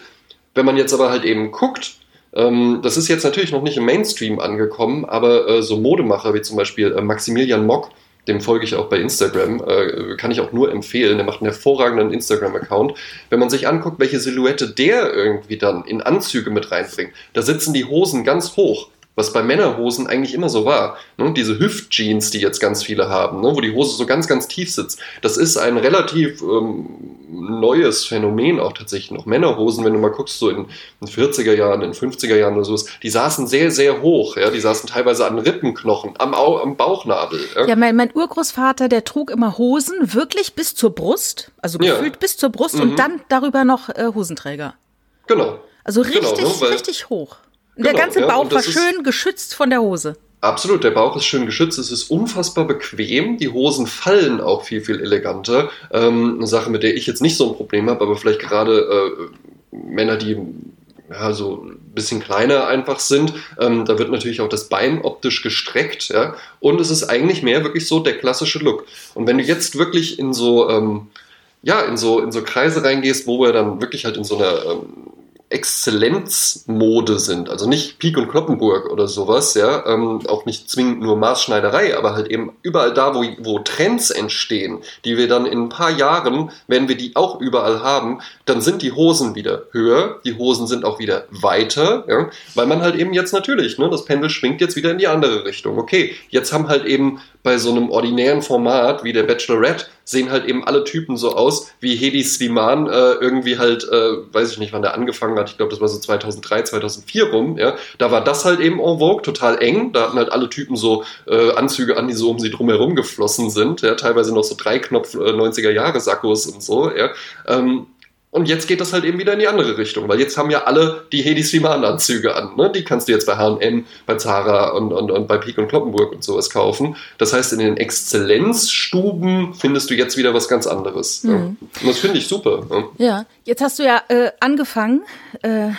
Wenn man jetzt aber halt eben guckt, ähm, das ist jetzt natürlich noch nicht im Mainstream angekommen, aber äh, so Modemacher wie zum Beispiel äh, Maximilian Mock, dem folge ich auch bei Instagram, äh, kann ich auch nur empfehlen. Der macht einen hervorragenden Instagram-Account. Wenn man sich anguckt, welche Silhouette der irgendwie dann in Anzüge mit reinbringt, da sitzen die Hosen ganz hoch was bei Männerhosen eigentlich immer so war. Ne? Diese Hüftjeans, die jetzt ganz viele haben, ne? wo die Hose so ganz, ganz tief sitzt. Das ist ein relativ ähm, neues Phänomen auch tatsächlich noch. Männerhosen, wenn du mal guckst, so in den 40er Jahren, in den 50er Jahren oder sowas, die saßen sehr, sehr hoch. Ja? Die saßen teilweise an Rippenknochen, am, Au am Bauchnabel. Ja, ja mein, mein, Urgroßvater, der trug immer Hosen wirklich bis zur Brust, also gefühlt ja. bis zur Brust mhm. und dann darüber noch äh, Hosenträger. Genau. Also richtig, genau, ne? richtig hoch. Genau, der ganze Bauch ja, war schön geschützt von der Hose. Absolut, der Bauch ist schön geschützt, es ist unfassbar bequem, die Hosen fallen auch viel, viel eleganter. Ähm, eine Sache, mit der ich jetzt nicht so ein Problem habe, aber vielleicht gerade äh, Männer, die ja, so ein bisschen kleiner einfach sind, ähm, da wird natürlich auch das Bein optisch gestreckt, ja, und es ist eigentlich mehr wirklich so der klassische Look. Und wenn du jetzt wirklich in so, ähm, ja, in so, in so Kreise reingehst, wo wir dann wirklich halt in so einer ähm, Exzellenzmode sind. Also nicht Pik und Kloppenburg oder sowas, ja, ähm, auch nicht zwingend nur Maßschneiderei, aber halt eben überall da, wo, wo Trends entstehen, die wir dann in ein paar Jahren, wenn wir die auch überall haben, dann sind die Hosen wieder höher, die Hosen sind auch wieder weiter, ja, weil man halt eben jetzt natürlich, ne, das Pendel schwingt jetzt wieder in die andere Richtung. Okay, jetzt haben halt eben bei so einem ordinären Format wie der Bachelorette sehen halt eben alle Typen so aus, wie Hedi Sliman äh, irgendwie halt, äh, weiß ich nicht, wann der angefangen hat, ich glaube, das war so 2003, 2004 rum, ja, da war das halt eben en vogue, total eng, da hatten halt alle Typen so äh, Anzüge an, die so um sie drumherum geflossen sind, ja, teilweise noch so Dreiknopf äh, 90er Jahre Sackos und so, ja, ähm, und jetzt geht das halt eben wieder in die andere Richtung, weil jetzt haben ja alle die Hedi Sliman-Anzüge an. Ne? Die kannst du jetzt bei HM, bei Zara und, und, und bei Peak und Kloppenburg und sowas kaufen. Das heißt, in den Exzellenzstuben findest du jetzt wieder was ganz anderes. Mhm. Ja? Und das finde ich super. Ja. ja, jetzt hast du ja äh, angefangen. Äh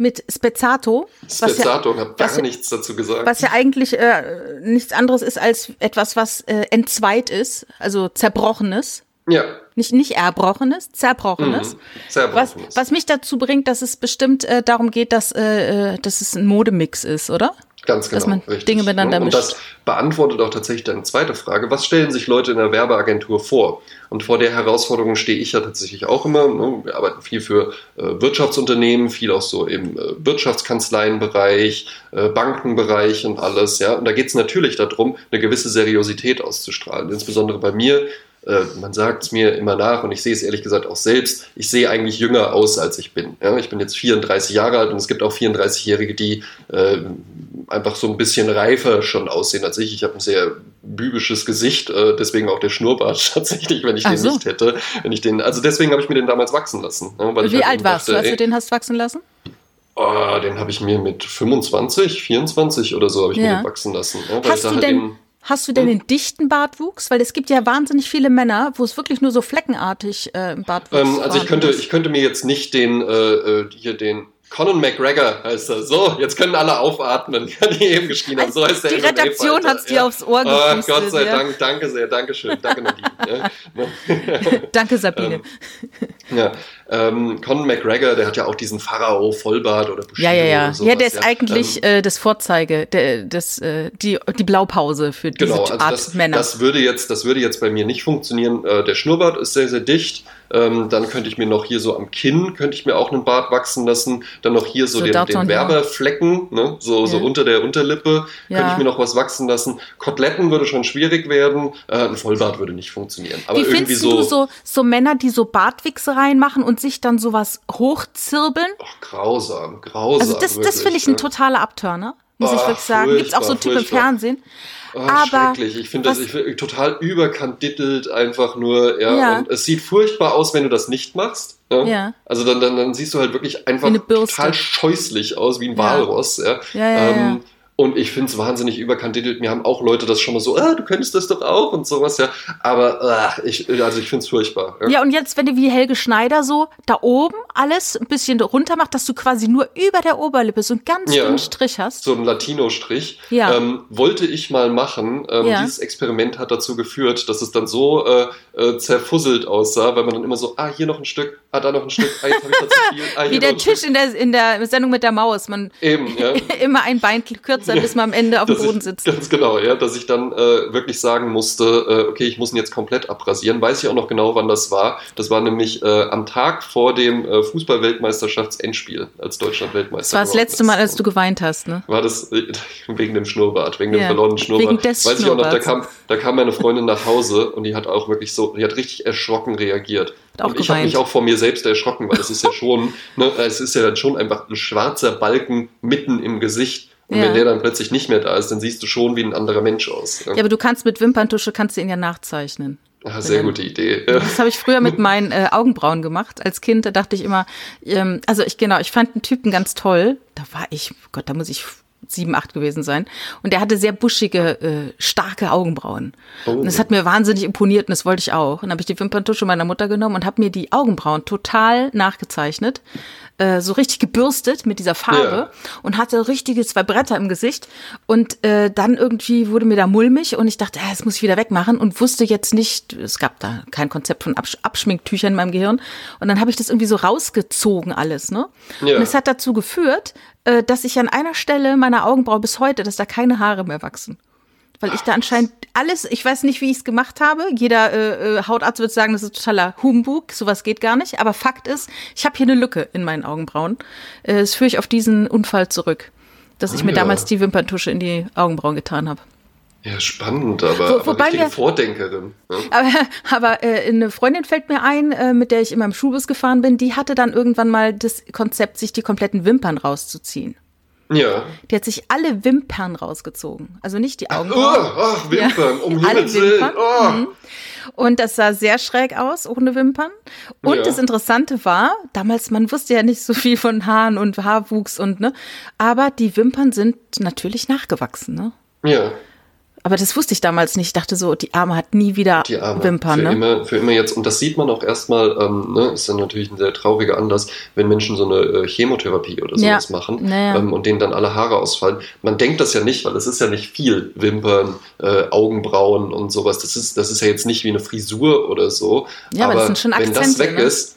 mit Spezzato. Spezzato, ja, habe gar nichts dazu gesagt. Was ja eigentlich äh, nichts anderes ist als etwas, was äh, entzweit ist, also zerbrochenes. Ja. Nicht, nicht erbrochenes, zerbrochenes. Mhm. zerbrochenes. Was, was mich dazu bringt, dass es bestimmt äh, darum geht, dass, äh, äh dass es ein Modemix ist, oder? Ganz genau. Dass man richtig. Dinge miteinander mischt. Und das beantwortet auch tatsächlich deine zweite Frage. Was stellen sich Leute in der Werbeagentur vor? Und vor der Herausforderung stehe ich ja tatsächlich auch immer. Ne? Wir arbeiten viel für äh, Wirtschaftsunternehmen, viel auch so im äh, Wirtschaftskanzleienbereich, Bankenbereich und alles. Ja? Und da geht es natürlich darum, eine gewisse Seriosität auszustrahlen. Insbesondere bei mir äh, man sagt es mir immer nach und ich sehe es ehrlich gesagt auch selbst. Ich sehe eigentlich jünger aus, als ich bin. Ja, ich bin jetzt 34 Jahre alt und es gibt auch 34-Jährige, die äh, einfach so ein bisschen reifer schon aussehen als ich. Ich habe ein sehr bübisches Gesicht, äh, deswegen auch der Schnurrbart [laughs] tatsächlich, wenn ich Ach den so. nicht hätte. Wenn ich den, also deswegen habe ich mir den damals wachsen lassen. Ja, Wie halt alt warst dachte, du, als ey, du den hast wachsen lassen? Oh, den habe ich mir mit 25, 24 oder so habe ich ja. mir den wachsen lassen. Ja, hast du halt denn Hast du denn hm? den dichten Bartwuchs? Weil es gibt ja wahnsinnig viele Männer, wo es wirklich nur so fleckenartig äh, im Bartwuchs ähm, Also ich könnte, ist. ich könnte mir jetzt nicht den äh, äh hier den Conan McGregor heißt er. So, jetzt können alle aufatmen, [laughs] die eben geschrien haben. So heißt der Die Redaktion hat es dir ja. aufs Ohr gepustet. Oh, Gott sei ja. Dank, danke sehr, danke schön, danke Nadine. [laughs] danke Sabine. Ähm, ja, ähm, Conor McGregor, der hat ja auch diesen Pharao Vollbart oder Bushido Ja, ja, ja. Sowas, ja, der ist ja. eigentlich ähm, äh, das Vorzeige, der, das, äh, die, die Blaupause für diese genau, also Art das, Männer. Das würde jetzt, das würde jetzt bei mir nicht funktionieren. Äh, der Schnurrbart ist sehr, sehr dicht. Ähm, dann könnte ich mir noch hier so am Kinn, könnte ich mir auch einen Bart wachsen lassen. Dann noch hier so, so den, den Werbeflecken, ne? so, ja. so unter der Unterlippe, ja. könnte ich mir noch was wachsen lassen. Koteletten würde schon schwierig werden. Äh, ein Vollbart würde nicht funktionieren. Aber Wie irgendwie findest so, du so, so Männer, die so Bartwichsereien machen und sich dann sowas hochzirbeln? Ach, grausam, grausam. Also das, das finde ich ein totaler Abturner, muss Ach, ich wirklich sagen. Gibt es auch so Typen im Fernsehen. Oh, aber schrecklich. Ich finde das ich find, total überkandidelt einfach nur. Ja. ja. Und es sieht furchtbar aus, wenn du das nicht machst. Ja. ja. Also dann, dann, dann siehst du halt wirklich einfach total scheußlich aus, wie ein Walross. Ja. Ja, ja, ähm, und ich finde es wahnsinnig überkandidelt. Mir haben auch Leute das schon mal so, ah, du könntest das doch auch und sowas, ja. Aber ach, ich, also ich finde es furchtbar. Ja. ja, und jetzt, wenn du wie Helge Schneider so da oben alles ein bisschen runter machst, dass du quasi nur über der Oberlippe so einen ganz ja, dünnen Strich hast. So einen Latino-Strich. Ja. Ähm, wollte ich mal machen. Ähm, ja. Dieses Experiment hat dazu geführt, dass es dann so äh, äh, zerfusselt aussah, weil man dann immer so, ah, hier noch ein Stück, ah, da noch ein Stück, ah, jetzt habe ich da zu viel. Ah, [laughs] Wie der Tisch in der, in der Sendung mit der Maus. Man Eben, ja. [laughs] immer ein Bein kürzer, bis man am Ende auf dem Boden ich, sitzt. Ganz genau, ja, dass ich dann äh, wirklich sagen musste, äh, okay, ich muss ihn jetzt komplett abrasieren. Weiß ich auch noch genau, wann das war. Das war nämlich äh, am Tag vor dem äh, Fußball-Weltmeisterschaftsendspiel, als Deutschland Weltmeister Das war das letzte Mal, als du geweint hast, ne? War das äh, [laughs] wegen dem Schnurrbart, wegen dem verlorenen Schnurrbart. Wegen des Weiß ich auch noch, da kam, da kam meine Freundin nach Hause und die hat auch wirklich so, die hat richtig erschrocken reagiert. Auch ich habe mich auch vor mir selbst erschrocken, weil es ist ja schon, [laughs] ne, es ist ja dann schon einfach ein schwarzer Balken mitten im Gesicht. Und Ja. wenn der dann plötzlich nicht mehr da ist, dann siehst du schon wie ein anderer Mensch aus. Ja, aber du kannst mit Wimperntusche, kannst du ihn ja nachzeichnen. Ah, sehr gute Idee. Ja. [laughs] Das habe ich früher mit meinen äh, Augenbrauen gemacht. Als Kind, da dachte ich immer, ähm, also ich genau, ich fand einen Typen ganz toll. Da war ich, Gott, da muss ich sieben, acht gewesen sein. Und der hatte sehr buschige, äh, starke Augenbrauen. Oh. Und das hat mir wahnsinnig imponiert und das wollte ich auch. Und dann habe ich die Wimperntusche meiner Mutter genommen und habe mir die Augenbrauen total nachgezeichnet. Äh, so richtig gebürstet mit dieser Farbe Ja. und hatte richtige zwei Bretter im Gesicht. Und äh, dann irgendwie wurde mir da mulmig und ich dachte, äh, das muss ich wieder wegmachen und wusste jetzt nicht, es gab da kein Konzept von Absch Abschminktüchern in meinem Gehirn. Und dann habe ich das irgendwie so rausgezogen alles, ne? Ja. Und es hat dazu geführt, dass ich an einer Stelle meiner Augenbraue bis heute, dass da keine Haare mehr wachsen. Weil ich da anscheinend alles, ich weiß nicht, wie ich es gemacht habe. Jeder äh, äh, Hautarzt wird sagen, das ist totaler Humbug, sowas geht gar nicht. Aber Fakt ist, ich habe hier eine Lücke in meinen Augenbrauen. Äh, das führe ich auf diesen Unfall zurück, dass ich mir damals die Wimperntusche in die Augenbrauen getan habe. Ja, spannend, aber, Wo- aber wobei richtige wir- Vordenkerin. Ne? Aber, aber äh, eine Freundin fällt mir ein, äh, mit der ich immer im Schulbus gefahren bin, die hatte dann irgendwann mal das Konzept, sich die kompletten Wimpern rauszuziehen. Ja. Die hat sich alle Wimpern rausgezogen. Also nicht die Oh, Augenbrauen. ach, Wimpern, um alle. Wimpern. Oh. Mhm. Und das sah sehr schräg aus, ohne Wimpern. Und Ja. das Interessante war, damals, man wusste ja nicht so viel von Haaren und Haarwuchs und, ne, aber die Wimpern sind natürlich nachgewachsen, ne. Ja, Aber das wusste ich damals nicht. Ich dachte so, die Arme hat nie wieder die Arme. Wimpern, für, ne? immer, für immer jetzt. Und das sieht man auch erstmal, ähm, ne, ist dann natürlich ein sehr trauriger Anlass, wenn Menschen so eine äh, Chemotherapie oder Ja. sowas machen Naja. ähm, und denen dann alle Haare ausfallen. Man denkt das ja nicht, weil es ist ja nicht viel. Wimpern, äh, Augenbrauen und sowas. Das ist, das ist ja jetzt nicht wie eine Frisur oder so. Ja, aber das sind schon wenn das Akzente, weg ne? ist,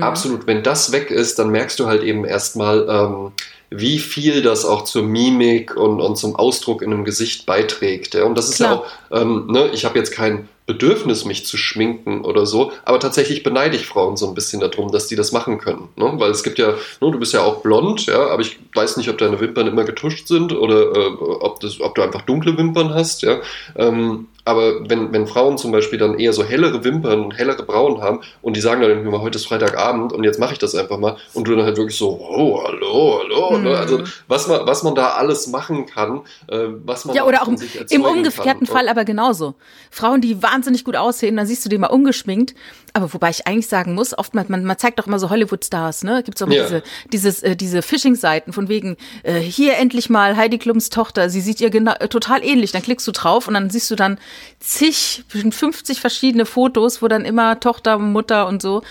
absolut, wenn das weg ist, dann merkst du halt eben erstmal, ähm, wie viel das auch zur Mimik und, und zum Ausdruck in einem Gesicht beiträgt. Ja? Und das ist ja Klar. auch, ähm, ne, ich habe jetzt kein Bedürfnis, mich zu schminken oder so, aber tatsächlich beneide ich Frauen so ein bisschen darum, dass die das machen können. Ne? Weil es gibt ja, ne, du bist ja auch blond, ja, aber ich weiß nicht, ob deine Wimpern immer getuscht sind oder äh, ob, das, ob du einfach dunkle Wimpern hast, ja. Ähm, aber wenn, wenn Frauen zum Beispiel dann eher so hellere Wimpern und hellere Brauen haben und die sagen dann irgendwie mal, heute ist Freitagabend und jetzt mache ich das einfach mal und du dann halt wirklich so, oh, hallo, hallo. Mhm. Ne? Also was man, was man da alles machen kann, äh, was man Ja, oder auch im, im umgekehrten kann. Fall aber genauso. Frauen, die wahnsinnig gut aussehen, dann siehst du die mal ungeschminkt. Aber wobei ich eigentlich sagen muss, oftmals, man, man zeigt doch immer so Hollywood-Stars, ne? Gibt's auch mal Ja. diese, dieses, äh, diese Phishing-Seiten von wegen, äh, hier endlich mal Heidi Klums Tochter, sie sieht ihr genau, äh, total ähnlich. Dann klickst du drauf und dann siehst du dann zig, bestimmt 50 verschiedene Fotos, wo dann immer Tochter, Mutter und so.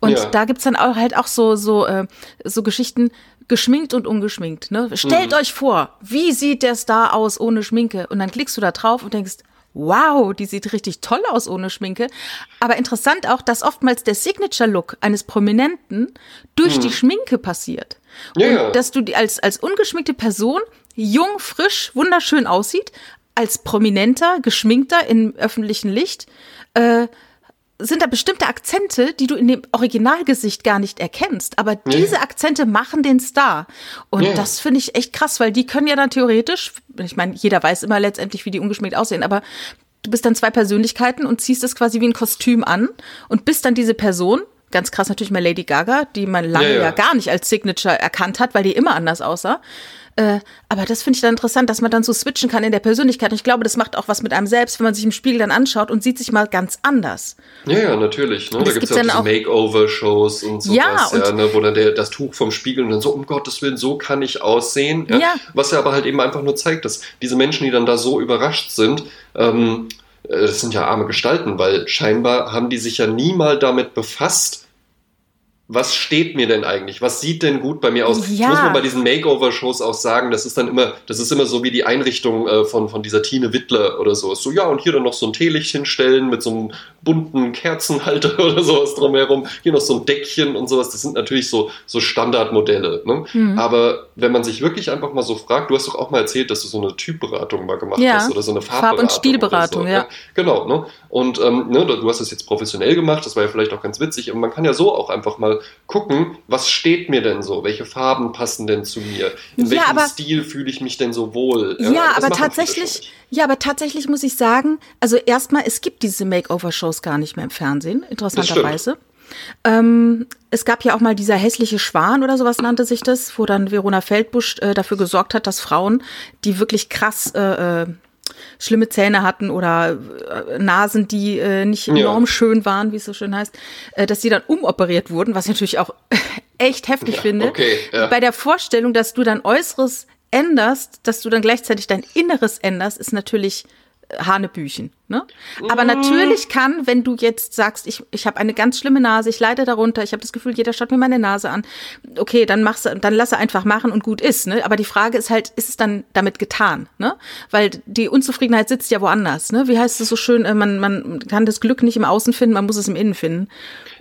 Und Ja. da gibt's dann auch halt auch so, so, äh, so Geschichten, geschminkt und ungeschminkt. Ne? Stellt euch vor, wie sieht der Star aus ohne Schminke? Und dann klickst du da drauf und denkst, wow, die sieht richtig toll aus ohne Schminke. Aber interessant auch, dass oftmals der Signature-Look eines Prominenten durch die Schminke passiert. Ja, und ja. dass du die als, als ungeschminkte Person jung, frisch, wunderschön aussieht, als prominenter, geschminkter im öffentlichen Licht, äh, sind da bestimmte Akzente, die du in dem Originalgesicht gar nicht erkennst. Aber diese Akzente machen den Star. Und Ja. das finde ich echt krass, weil die können ja dann theoretisch, ich meine, jeder weiß immer letztendlich, wie die ungeschminkt aussehen, aber du bist dann zwei Persönlichkeiten und ziehst es quasi wie ein Kostüm an und bist dann diese Person. Ganz krass natürlich mal Lady Gaga, die man lange Ja, ja, ja. gar nicht als Signature erkannt hat, weil die immer anders aussah. Äh, aber das finde ich dann interessant, dass man dann so switchen kann in der Persönlichkeit. Und ich glaube, das macht auch was mit einem selbst, wenn man sich im Spiegel dann anschaut und sieht sich mal ganz anders. Ja, ja, natürlich. Ne? Da gibt es ja auch diese Makeover-Shows und sowas, Ja, ja, und- ne? wo dann der, das Tuch vom Spiegel und dann so, um Gottes Willen, so kann ich aussehen. Ja? Ja. Was ja aber halt eben einfach nur zeigt, dass diese Menschen, die dann da so überrascht sind, ähm, äh, das sind ja arme Gestalten, weil scheinbar haben die sich ja nie mal damit befasst, was steht mir denn eigentlich? Was sieht denn gut bei mir aus? Ja. Das muss man bei diesen Makeover-Shows auch sagen. Das ist dann immer, das ist immer so wie die Einrichtung äh, von, von dieser Tine Wittler oder so. Ist so, ja, und hier dann noch so ein Teelicht hinstellen mit so einem bunten Kerzenhalter [laughs] oder sowas drumherum. Hier noch so ein Deckchen und sowas. Das sind natürlich so, so Standardmodelle. Ne? Mhm. Aber wenn man sich wirklich einfach mal so fragt, du hast doch auch mal erzählt, dass du so eine Typberatung mal gemacht ja. hast oder so eine Farbberatung. Farb- und Stilberatung, so, ja. ja. Genau, ne? Und ähm, ne, du hast es jetzt professionell gemacht, das war ja vielleicht auch ganz witzig. Aber man kann ja so auch einfach mal gucken, was steht mir denn so? Welche Farben passen denn zu mir? In ja, welchem aber, Stil fühle ich mich denn so wohl? Ja, ja aber tatsächlich, ja, aber tatsächlich muss ich sagen, also erstmal, es gibt diese Makeover-Shows gar nicht mehr im Fernsehen, interessanterweise. Ähm, es gab ja auch mal dieser hässliche Schwan oder sowas nannte sich das, wo dann Verona Feldbusch äh, dafür gesorgt hat, dass Frauen, die wirklich krass äh, äh schlimme Zähne hatten oder äh, Nasen, die äh, nicht enorm ja. schön waren, wie es so schön heißt, äh, dass die dann umoperiert wurden, was ich natürlich auch [laughs] echt heftig ja, finde. Okay, ja. Bei der Vorstellung, dass du dein Äußeres änderst, dass du dann gleichzeitig dein Inneres änderst, ist natürlich Hanebüchen. Ne? Aber mm. natürlich kann, wenn du jetzt sagst, ich, ich habe eine ganz schlimme Nase, ich leide darunter, ich habe das Gefühl, jeder schaut mir meine Nase an. Okay, dann machst du, dann lass einfach machen und gut ist. Ne? Aber die Frage ist halt, ist es dann damit getan? Ne? Weil die Unzufriedenheit sitzt ja woanders. Ne? Wie heißt es so schön, äh, man, man kann das Glück nicht im Außen finden, man muss es im Innen finden.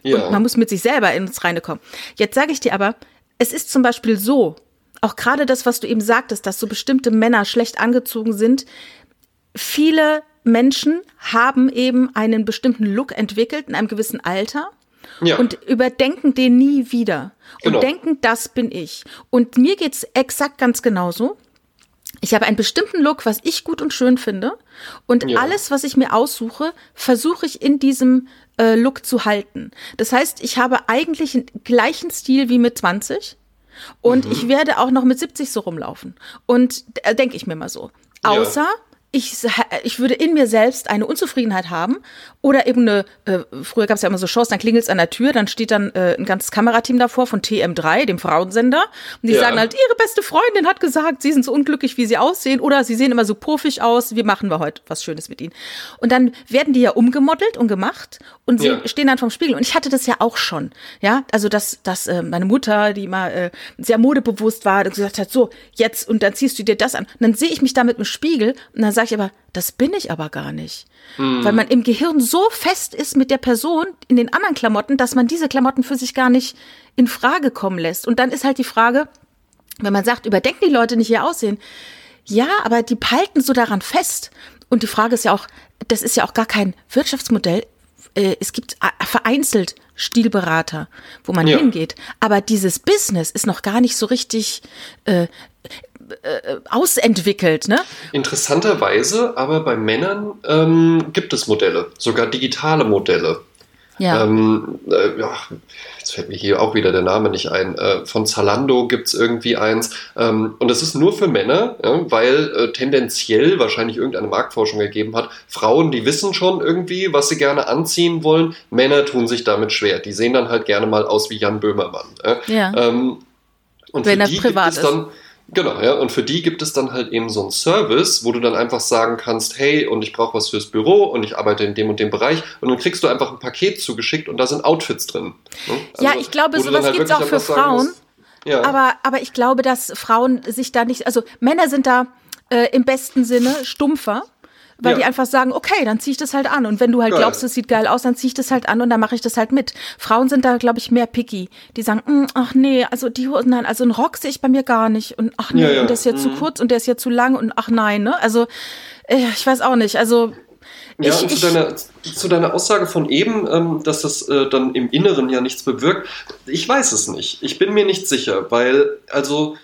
Ja. Und man muss mit sich selber ins Reine kommen. Jetzt sage ich dir aber, es ist zum Beispiel so, auch gerade das, was du eben sagtest, dass so bestimmte Männer schlecht angezogen sind, viele Menschen haben eben einen bestimmten Look entwickelt in einem gewissen Alter ja. und überdenken den nie wieder genau. und denken, das bin ich. Und mir geht's exakt ganz genauso. Ich habe einen bestimmten Look, was ich gut und schön finde. Und ja. alles, was ich mir aussuche, versuche ich in diesem äh, Look zu halten. Das heißt, ich habe eigentlich den gleichen Stil wie mit 20. Und mhm. ich werde auch noch mit 70 so rumlaufen. Und äh, denke ich mir mal so. Außer ja ich, ich würde in mir selbst eine Unzufriedenheit haben oder eben eine, äh, früher gab es ja immer so Shows, dann klingelt es an der Tür, dann steht dann äh, ein ganzes Kamerateam davor von TM3, dem Frauensender, und die ja. sagen halt, ihre beste Freundin hat gesagt, sie sind so unglücklich, wie sie aussehen, oder sie sehen immer so puffig aus, wie machen wir heute was Schönes mit ihnen. Und dann werden die ja umgemodelt und gemacht und sie ja. stehen dann vom Spiegel. Und ich hatte das ja auch schon, ja, also dass, dass äh, meine Mutter, die mal äh, sehr modebewusst war, gesagt hat, so, jetzt, und dann ziehst du dir das an. Und dann sehe ich mich da mit dem Spiegel und dann sage ich aber, das bin ich aber gar nicht. Mhm. Weil man im Gehirn so fest ist mit der Person in den anderen Klamotten, dass man diese Klamotten für sich gar nicht in Frage kommen lässt. Und dann ist halt die Frage, wenn man sagt, überdenken die Leute nicht ihr Aussehen. Ja, aber die halten so daran fest. Und die Frage ist ja auch, das ist ja auch gar kein Wirtschaftsmodell. Äh, es gibt vereinzelt Stilberater, wo man ja. hingeht. Aber dieses Business ist noch gar nicht so richtig äh, äh, ausentwickelt, ne? Interessanterweise, aber bei Männern ähm, gibt es Modelle, sogar digitale Modelle. Ja. Ähm, äh, ja. Jetzt fällt mir hier auch wieder der Name nicht ein. Äh, von Zalando gibt es irgendwie eins. Ähm, und das ist nur für Männer, ja, weil äh, tendenziell wahrscheinlich irgendeine Marktforschung ergeben hat, Frauen, die wissen schon irgendwie, was sie gerne anziehen wollen. Männer tun sich damit schwer. Die sehen dann halt gerne mal aus wie Jan Böhmermann. Ja. Ähm, und Wenn für die gibt es dann. Ist Genau, ja. Und für die gibt es dann halt eben so einen Service, wo du dann einfach sagen kannst, hey, und ich brauche was fürs Büro und ich arbeite in dem und dem Bereich. Und dann kriegst du einfach ein Paket zugeschickt und da sind Outfits drin. Ne? Also, ja, ich glaube, sowas halt gibt es auch für Frauen. Musst, ja. aber, aber ich glaube, dass Frauen sich da nicht, also Männer sind da äh, im besten Sinne stumpfer weil ja. die einfach sagen, okay, dann zieh ich das halt an. Und wenn du halt geil. glaubst, das sieht geil aus, dann zieh ich das halt an und dann mache ich das halt mit. Frauen sind da, glaube ich, mehr picky. Die sagen, mm, ach nee, also die nein, also ein Rock sehe ich bei mir gar nicht. Und ach nee, ja, ja. und der ist jetzt mhm. zu kurz und der ist jetzt zu lang und ach nein, ne? Also, äh, ich weiß auch nicht. Also ja, ich, und zu deiner, zu deiner Aussage von eben, ähm, dass das äh, dann im Inneren ja nichts bewirkt, ich weiß es nicht. Ich bin mir nicht sicher, weil, also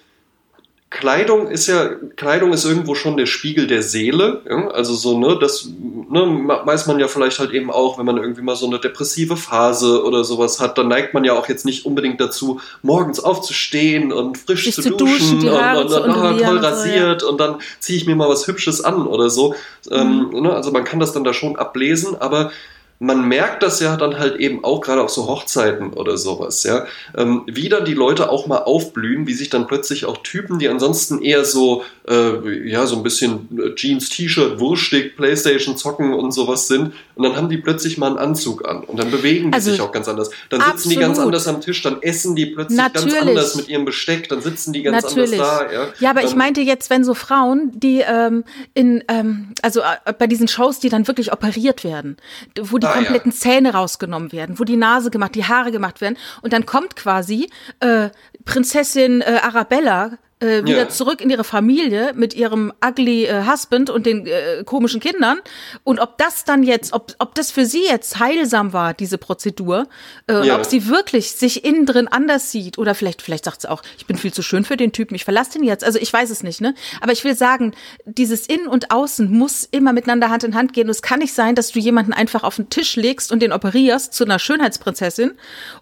Kleidung ist ja, Kleidung ist irgendwo schon der Spiegel der Seele. Ja? Also so, ne, das ne, weiß man ja vielleicht halt eben auch, wenn man irgendwie mal so eine depressive Phase oder sowas hat, dann neigt man ja auch jetzt nicht unbedingt dazu, morgens aufzustehen und frisch zu, zu, duschen, duschen und, und, und, und toll rasiert so, ja. und dann ziehe ich mir mal was Hübsches an oder so. Ähm, mhm. Ähm, ne, also man kann das dann da schon ablesen, aber man merkt das ja dann halt eben auch gerade auf so Hochzeiten oder sowas, ja, ähm, wie dann die Leute auch mal aufblühen, wie sich dann plötzlich auch Typen, die ansonsten eher so, äh, ja, so ein bisschen äh, Jeans, T-Shirt, wurstig, Playstation zocken und sowas sind und dann haben die plötzlich mal einen Anzug an und dann bewegen die also, sich auch ganz anders. Dann sitzen absolut. die ganz anders am Tisch, dann essen die plötzlich Natürlich. ganz anders mit ihrem Besteck, dann sitzen die ganz Natürlich. anders da, ja. Ja, aber dann, ich meinte jetzt, wenn so Frauen, die ähm, in, ähm, also äh, bei diesen Shows, die dann wirklich operiert werden, wo die kompletten ja. Zähne rausgenommen werden, wo die Nase gemacht, die Haare gemacht werden. Und dann kommt quasi äh, Prinzessin äh, Arabella äh, wieder ja. zurück in ihre Familie mit ihrem ugly äh, Husband und den äh, komischen Kindern. Und ob das dann jetzt, ob, ob das für sie jetzt heilsam war, diese Prozedur, äh, ja. ob sie wirklich sich innen drin anders sieht oder vielleicht, vielleicht sagt sie auch, ich bin viel zu schön für den Typen, ich verlasse den jetzt. Also ich weiß es nicht, ne? Aber ich will sagen, dieses Innen und Außen muss immer miteinander Hand in Hand gehen. Und es kann nicht sein, dass du jemanden einfach auf den Tisch legst und den operierst zu einer Schönheitsprinzessin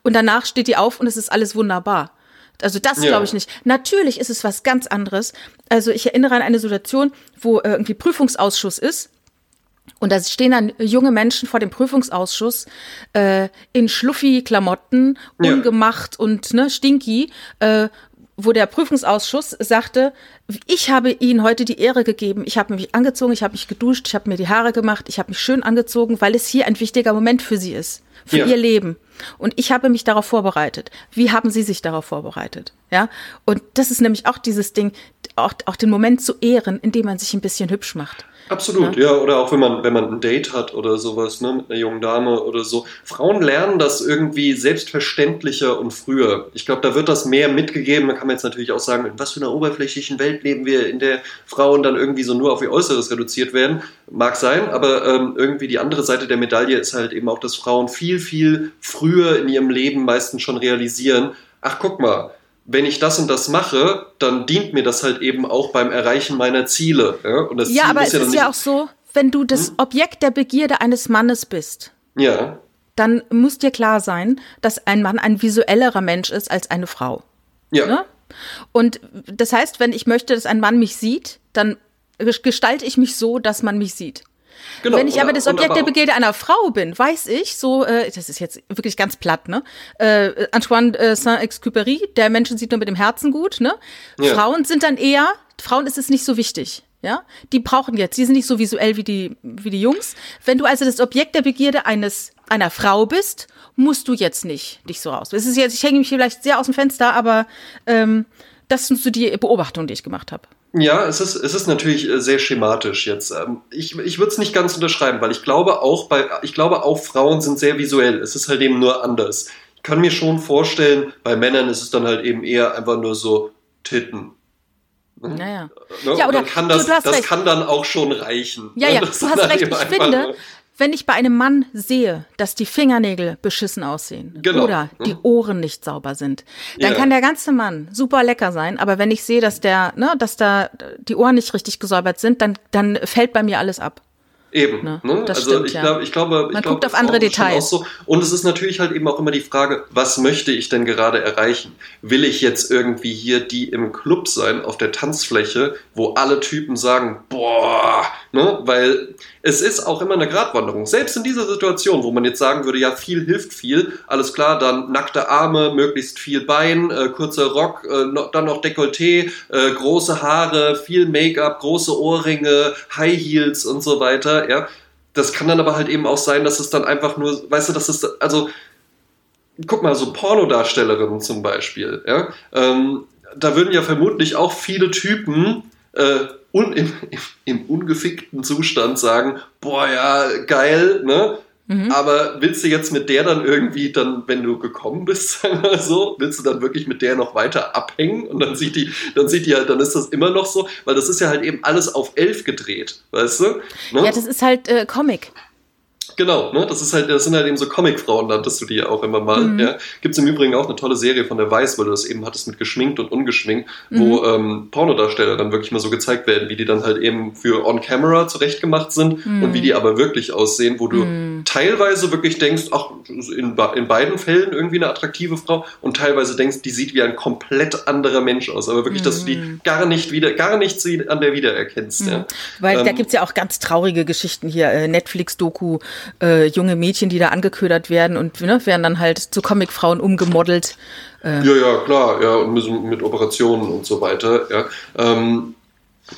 und danach steht die auf und es ist alles wunderbar. Also das ja. glaube ich nicht. Natürlich ist es was ganz anderes. Also ich erinnere an eine Situation, wo äh, irgendwie Prüfungsausschuss ist. Und da stehen dann junge Menschen vor dem Prüfungsausschuss äh, in Schluffi-Klamotten, ja. ungemacht und ne, stinky, äh, wo der Prüfungsausschuss sagte, ich habe Ihnen heute die Ehre gegeben. Ich habe mich angezogen, ich habe mich geduscht, ich habe mir die Haare gemacht, ich habe mich schön angezogen, weil es hier ein wichtiger Moment für Sie ist, für ja. Ihr Leben. Und ich habe mich darauf vorbereitet. Wie haben Sie sich darauf vorbereitet? Ja. Und das ist nämlich auch dieses Ding, auch, auch den Moment zu ehren, indem man sich ein bisschen hübsch macht. Absolut, ja. ja. Oder auch wenn man, wenn man ein Date hat oder sowas, ne, mit einer jungen Dame oder so. Frauen lernen das irgendwie selbstverständlicher und früher. Ich glaube, da wird das mehr mitgegeben. Da kann man jetzt natürlich auch sagen, in was für einer oberflächlichen Welt leben wir, in der Frauen dann irgendwie so nur auf ihr Äußeres reduziert werden. Mag sein, aber ähm, irgendwie die andere Seite der Medaille ist halt eben auch, dass Frauen viel, viel früher in ihrem Leben meistens schon realisieren, ach guck mal, wenn ich das und das mache, dann dient mir das halt eben auch beim Erreichen meiner Ziele. Ja, und das ja Ziel aber es ja ist ja auch so, wenn du das hm? Objekt der Begierde eines Mannes bist. Ja. Dann muss dir klar sein, dass ein Mann ein visuellerer Mensch ist als eine Frau. Ja. Ne? Und das heißt, wenn ich möchte, dass ein Mann mich sieht, dann gestalte ich mich so, dass man mich sieht. Genau, Wenn ich oder, aber das Objekt der Begierde einer Frau bin, weiß ich, so, äh, das ist jetzt wirklich ganz platt, ne? Äh, Antoine äh, Saint-Exupéry, der Menschen sieht nur mit dem Herzen gut, ne? Ja. Frauen sind dann eher, Frauen ist es nicht so wichtig. Ja, die brauchen jetzt, die sind nicht so visuell wie die, wie die Jungs. Wenn du also das Objekt der Begierde eines, einer Frau bist, musst du jetzt nicht dich so raus. Es ist jetzt, ich hänge mich vielleicht sehr aus dem Fenster, aber ähm, das sind so die Beobachtungen, die ich gemacht habe. Ja, es ist, es ist natürlich äh, sehr schematisch jetzt. Ähm, ich, ich würde es nicht ganz unterschreiben, weil ich glaube auch bei, ich glaube auch Frauen sind sehr visuell. Es ist halt eben nur anders. Ich kann mir schon vorstellen, bei Männern ist es dann halt eben eher einfach nur so Titten. Naja. Ne? Ja, oder kann das, das recht. kann dann auch schon reichen. Ja, ja, das [laughs] du hast recht. Ich finde, wenn ich bei einem Mann sehe, dass die Fingernägel beschissen aussehen genau. oder die Ohren nicht sauber sind, dann ja. kann der ganze Mann super lecker sein. Aber wenn ich sehe, dass der, ne, dass da die Ohren nicht richtig gesäubert sind, dann, dann fällt bei mir alles ab. Eben. Ne? Ne? Das also stimmt, ich, glaub, ich glaube, man ich guckt auf andere Details. So. Und es ist natürlich halt eben auch immer die Frage, was möchte ich denn gerade erreichen? Will ich jetzt irgendwie hier die im Club sein, auf der Tanzfläche, wo alle Typen sagen, boah, ne? Weil es ist auch immer eine Gratwanderung. Selbst in dieser Situation, wo man jetzt sagen würde, ja, viel hilft viel, alles klar, dann nackte Arme, möglichst viel Bein, äh, kurzer Rock, äh, noch, dann noch Dekolleté, äh, große Haare, viel Make-up, große Ohrringe, High Heels und so weiter, ja. Das kann dann aber halt eben auch sein, dass es dann einfach nur, weißt du, dass es, also, guck mal, so Pornodarstellerinnen zum Beispiel, ja. Ähm, da würden ja vermutlich auch viele Typen äh, un, im, im, ungefickten Zustand sagen, boah ja, geil, ne? Mhm. Aber willst du jetzt mit der dann irgendwie dann, wenn du gekommen bist, [laughs] sagen wir so, willst du dann wirklich mit der noch weiter abhängen? Und dann sieht die, dann sieht die halt, dann ist das immer noch so, weil das ist ja halt eben alles auf elf gedreht, weißt du? Ne? Ja, das ist halt äh, Comic. Genau, ne? Das ist halt, das sind halt eben so Comicfrauen, nanntest du die ja auch immer mal. Mhm. Ja? Gibt es im Übrigen auch eine tolle Serie von der Weiß, weil du das eben hattest mit geschminkt und ungeschminkt, mhm. wo ähm, Pornodarsteller dann wirklich mal so gezeigt werden, wie die dann halt eben für On-Camera zurechtgemacht sind mhm. und wie die aber wirklich aussehen, wo du mhm. teilweise wirklich denkst, ach, in, in beiden Fällen irgendwie eine attraktive Frau und teilweise denkst, die sieht wie ein komplett anderer Mensch aus. Aber wirklich, dass du die mhm. gar nicht wieder, gar nichts an der wiedererkennst. Ja? Mhm. Weil ähm, da gibt es ja auch ganz traurige Geschichten hier, äh, Netflix-Doku äh, junge Mädchen, die da angeködert werden und ne, werden dann halt zu Comicfrauen umgemodelt. Äh. Ja, ja, klar, ja, und mit, mit Operationen und so weiter, ja. Ähm,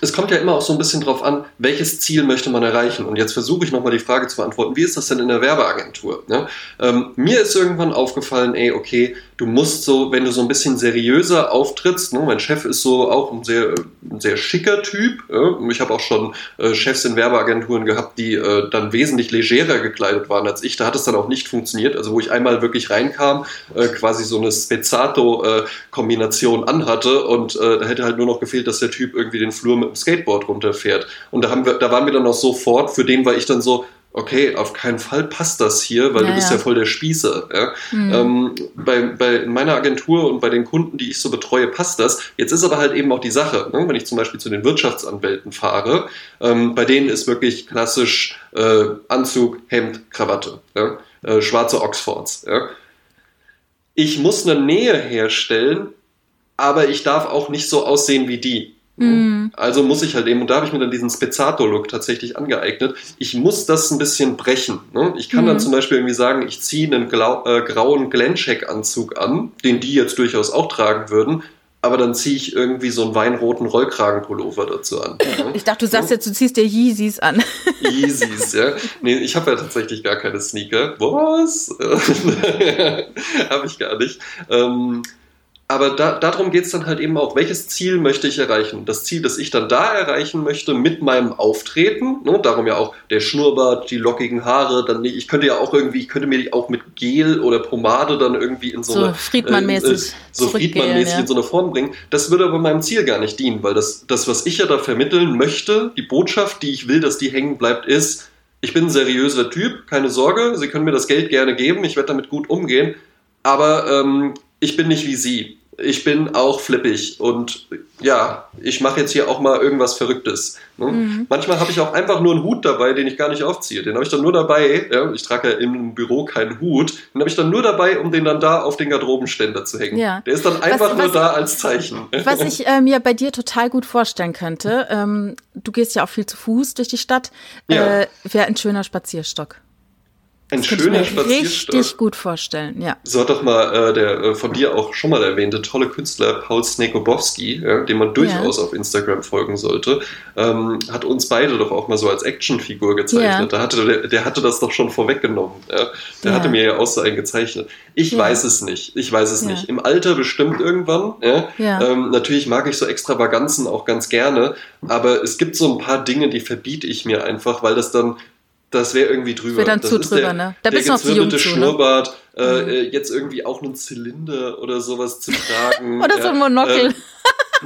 es kommt ja immer auch so ein bisschen drauf an, welches Ziel möchte man erreichen. Und jetzt versuche ich nochmal die Frage zu beantworten, wie ist das denn in der Werbeagentur? Ne? Ähm, mir ist irgendwann aufgefallen, ey, okay, du musst so, wenn du so ein bisschen seriöser auftrittst, ne? mein Chef ist so auch ein sehr, ein sehr schicker Typ. Ja? Ich habe auch schon äh, Chefs in Werbeagenturen gehabt, die äh, dann wesentlich legerer gekleidet waren als ich. Da hat es dann auch nicht funktioniert. Also wo ich einmal wirklich reinkam, äh, quasi so eine Spezzato-Kombination anhatte und äh, da hätte halt nur noch gefehlt, dass der Typ irgendwie den Flur mit dem Skateboard runterfährt. Und da, haben wir, da waren wir dann auch sofort, für den war ich dann so, okay, auf keinen Fall passt das hier, weil naja. du bist ja voll der Spießer. Ja? Mhm. Ähm, bei, bei meiner Agentur und bei den Kunden, die ich so betreue, passt das. Jetzt ist aber halt eben auch die Sache, ne? wenn ich zum Beispiel zu den Wirtschaftsanwälten fahre, ähm, bei denen ist wirklich klassisch äh, Anzug, Hemd, Krawatte, ja? äh, schwarze Oxfords. Ja? Ich muss eine Nähe herstellen, aber ich darf auch nicht so aussehen wie die. Mhm. Also muss ich halt eben, und da habe ich mir dann diesen Spezzato-Look tatsächlich angeeignet. Ich muss das ein bisschen brechen. Ne? Ich kann mhm. dann zum Beispiel irgendwie sagen, ich ziehe einen glau äh, grauen Glencheck-Anzug an, den die jetzt durchaus auch tragen würden, aber dann ziehe ich irgendwie so einen weinroten Rollkragenpullover dazu an. Ne? Ich dachte, du sagst jetzt, du ziehst dir Yeezys an. Yeezys, ja. Nee, ich habe ja tatsächlich gar keine Sneaker. Was? [laughs] habe ich gar nicht. Ähm, aber da, darum geht es dann halt eben auch, welches Ziel möchte ich erreichen? Das Ziel, das ich dann da erreichen möchte mit meinem Auftreten, ne, darum ja auch der Schnurrbart, die lockigen Haare, dann ich könnte ja auch irgendwie, ich könnte mir die auch mit Gel oder Pomade dann irgendwie in so, so eine Friedmann-mäßig äh, äh so Friedmann ja. in so eine Form bringen. Das würde aber meinem Ziel gar nicht dienen, weil das, das, was ich ja da vermitteln möchte, die Botschaft, die ich will, dass die hängen bleibt, ist, ich bin ein seriöser Typ, keine Sorge, Sie können mir das Geld gerne geben, ich werde damit gut umgehen, aber ähm, ich bin nicht wie Sie. Ich bin auch flippig und ja, ich mache jetzt hier auch mal irgendwas Verrücktes. Ne? Mhm. Manchmal habe ich auch einfach nur einen Hut dabei, den ich gar nicht aufziehe. Den habe ich dann nur dabei, ja, ich trage ja im Büro keinen Hut, den habe ich dann nur dabei, um den dann da auf den Garderobenständer zu hängen. Ja. Der ist dann einfach was, nur was, da als Zeichen. Was ich äh, mir bei dir total gut vorstellen könnte, ähm, du gehst ja auch viel zu Fuß durch die Stadt, ja. äh, wäre ein schöner Spazierstock. Ein das schöner ich mir richtig gut vorstellen, ja. So hat doch mal äh, der äh, von dir auch schon mal erwähnte tolle Künstler Paul Snekobowski, ja, dem man durchaus ja. auf Instagram folgen sollte, ähm, hat uns beide doch auch mal so als Actionfigur gezeichnet. Ja. Da hatte, der, der, hatte das doch schon vorweggenommen. Ja? Der hatte mir ja auch so einen gezeichnet. Ich weiß es nicht. Ich weiß es nicht. Im Alter bestimmt irgendwann. Ähm, natürlich mag ich so Extravaganzen auch ganz gerne, aber es gibt so ein paar Dinge, die verbiete ich mir einfach, weil das dann das wäre irgendwie drüber. Wäre dann das zu drüber, der, ne? Da bist du noch zu jung zu, ne? Schnurrbart, ne? äh, jetzt irgendwie auch einen Zylinder oder sowas zu tragen. [laughs] oder so ein Monokel. Äh,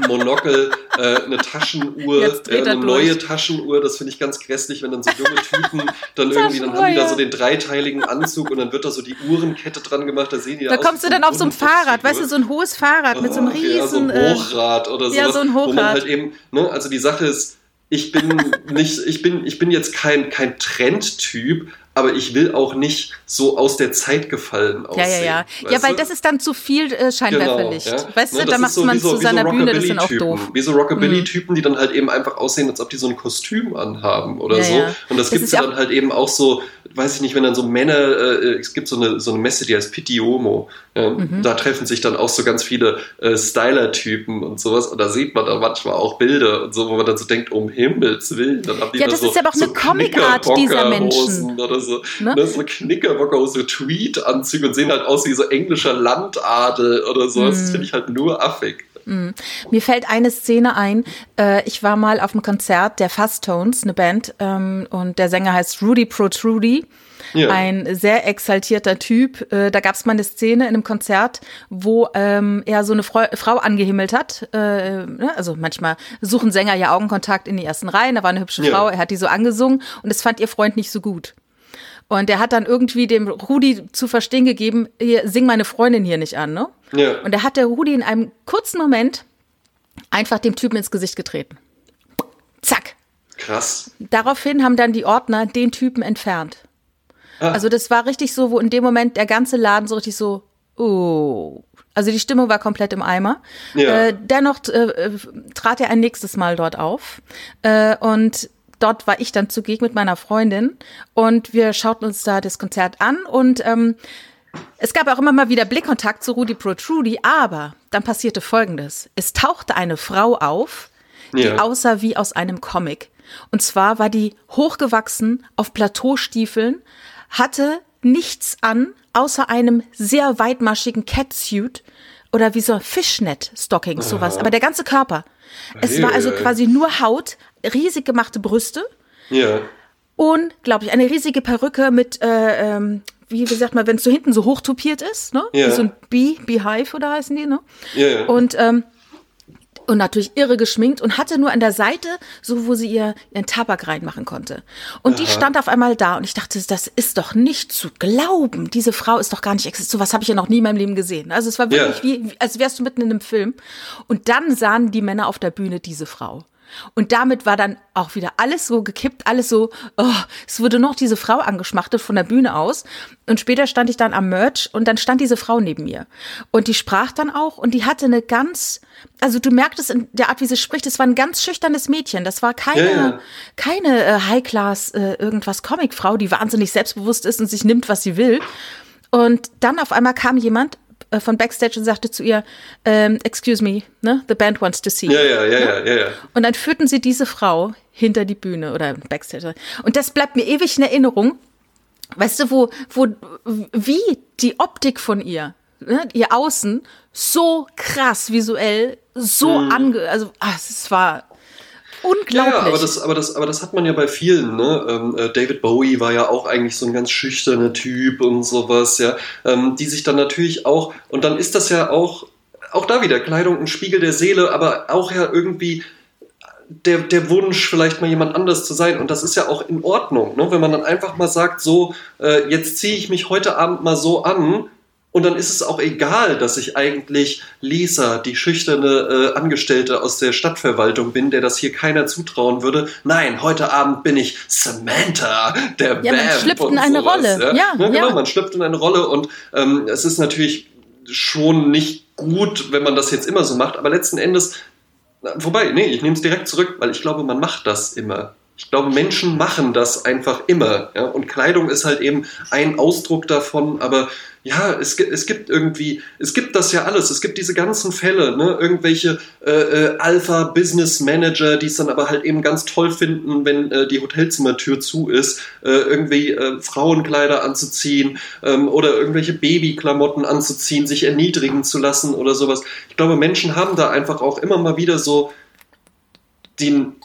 Monokel, äh, eine Taschenuhr, äh, eine neue Taschenuhr, das finde ich ganz grässlich, wenn dann so junge Typen [laughs] dann irgendwie, dann haben die da so den dreiteiligen Anzug und dann wird da so die Uhrenkette dran gemacht, da sehen die da kommst du dann auf so ein Fahrrad, weißt du, so ein hohes Fahrrad mit so einem riesen... Ja, so ein äh, Hochrad oder so. Ja, so ein Hochrad. Wo man halt eben, ne, also die Sache ist, ich bin nicht, ich bin, ich bin jetzt kein, kein Trendtyp, aber ich will auch nicht so aus der Zeit gefallen aussehen. Ja, ja, ja. Ja, weil du? das ist dann zu viel äh, Scheinwerferlicht. Genau, ja. Weißt ne, du, da macht so, man so, zu seiner so Bühne, das ist dann auch doof. Wie so Rockabilly-Typen, mhm. die dann halt eben einfach aussehen, als ob die so ein Kostüm anhaben oder ja, so. Ja. Und das, das gibt es ja dann halt eben auch so, weiß ich nicht, wenn dann so Männer, äh, es gibt so eine, so eine Messe, die heißt Pitiomo. Ja, mhm. Da treffen sich dann auch so ganz viele äh, Styler-Typen und sowas. Und da sieht man dann manchmal auch Bilder und so, wo man dann so denkt, um Himmels Willen. Dann haben die ja, da das so, ist ja doch so eine Comic-Art dieser Menschen. Oder so, ne? ne? so Knickerbocker, so Tweet-Anzüge und sehen halt aus wie so englischer Landadel oder so. Mhm. Das finde ich halt nur affig. Mhm. Mir fällt eine Szene ein. Äh, ich war mal auf einem Konzert der Fast Tones, eine Band, ähm, und der Sänger heißt Rudy Protrudy. Ja. Ein sehr exaltierter Typ. Äh, da gab es mal eine Szene in einem Konzert, wo ähm, er so eine Frau, Frau angehimmelt hat. Äh, ne? Also manchmal suchen Sänger ja Augenkontakt in die ersten Reihen. Da war eine hübsche ja. Frau, er hat die so angesungen und das fand ihr Freund nicht so gut. Und der hat dann irgendwie dem Rudi zu verstehen gegeben, hier, sing meine Freundin hier nicht an, ne? Ja. Und da hat der Rudi in einem kurzen Moment einfach dem Typen ins Gesicht getreten. Zack. Krass. Daraufhin haben dann die Ordner den Typen entfernt. Ah. Also das war richtig so, wo in dem Moment der ganze Laden so richtig so, oh. Also die Stimmung war komplett im Eimer. Ja. Äh, dennoch äh, trat er ein nächstes Mal dort auf. Äh, und dort war ich dann zugegen mit meiner Freundin und wir schauten uns da das Konzert an und ähm, es gab auch immer mal wieder Blickkontakt zu Rudi Protrudy, aber dann passierte Folgendes. Es tauchte eine Frau auf, die ja. aussah wie aus einem Comic. Und zwar war die hochgewachsen auf Plateaustiefeln, hatte nichts an, außer einem sehr weitmaschigen Catsuit oder wie so Fishnet-Stockings, sowas. Aber der ganze Körper. Es war also quasi nur Haut, riesig gemachte Brüste. Ja. Unglaublich. Eine riesige Perücke mit, äh, ähm, wie, wie sagt man, wenn es so hinten so hochtopiert ist, ne? Ja. Wie so ein Bee, Beehive oder heißen die, ne? Ja, ja. Und ähm, und natürlich irre geschminkt und hatte nur an der Seite so, wo sie ihr ihren Tabak reinmachen konnte. Und Aha. die stand auf einmal da und ich dachte, das ist doch nicht zu glauben. Diese Frau ist doch gar nicht existiert. So was habe ich ja noch nie in meinem Leben gesehen. Also es war wirklich ja. wie, als wärst du mitten in einem Film. Und dann sahen die Männer auf der Bühne diese Frau. Und damit war dann auch wieder alles so gekippt, alles so, oh, es wurde noch diese Frau angeschmachtet von der Bühne aus. Und später stand ich dann am Merch und dann stand diese Frau neben mir. Und die sprach dann auch und die hatte eine ganz, also du merktest in der Art, wie sie spricht, es war ein ganz schüchternes Mädchen. Das war keine, ja, keine äh, High-Class äh, irgendwas Comicfrau, die wahnsinnig selbstbewusst ist und sich nimmt, was sie will. Und dann auf einmal kam jemand äh, von Backstage und sagte zu ihr, ähm, excuse me, ne, the band wants to see you. Ja, ja, ja, ja, ja, ja. Und dann führten sie diese Frau hinter die Bühne oder Backstage. Und das bleibt mir ewig in Erinnerung. Weißt du, wo, wo, wie die Optik von ihr, ne, ihr Außen, so krass visuell, so mhm. ange, also, ach, es war Unglaublich. Ja, aber das, aber, das, aber das hat man ja bei vielen. Ne? Ähm, äh, David Bowie war ja auch eigentlich so ein ganz schüchterner Typ und sowas, ja. Ähm, die sich dann natürlich auch, und dann ist das ja auch, auch da wieder Kleidung ein Spiegel der Seele, aber auch ja irgendwie der, der Wunsch, vielleicht mal jemand anders zu sein. Und das ist ja auch in Ordnung, ne? wenn man dann einfach mal sagt, so, äh, jetzt ziehe ich mich heute Abend mal so an, und dann ist es auch egal, dass ich eigentlich Lisa, die schüchterne äh, Angestellte aus der Stadtverwaltung bin, der das hier keiner zutrauen würde. Nein, heute Abend bin ich Samantha, der ja, man schlüpft in eine sowas, Rolle. Ja, ja, ja genau, ja. man schlüpft in eine Rolle und ähm, es ist natürlich schon nicht gut, wenn man das jetzt immer so macht, aber letzten Endes, wobei, nee, ich nehme es direkt zurück, weil ich glaube, man macht das immer. Ich glaube, Menschen machen das einfach immer. Ja? Und Kleidung ist halt eben ein Ausdruck davon, aber ja, es, es gibt irgendwie, es gibt das ja alles. Es gibt diese ganzen Fälle, ne? irgendwelche äh, äh, Alpha-Business-Manager, die es dann aber halt eben ganz toll finden, wenn äh, die Hotelzimmertür zu ist, äh, irgendwie äh, Frauenkleider anzuziehen ähm, oder irgendwelche Babyklamotten anzuziehen, sich erniedrigen zu lassen oder sowas. Ich glaube, Menschen haben da einfach auch immer mal wieder so den,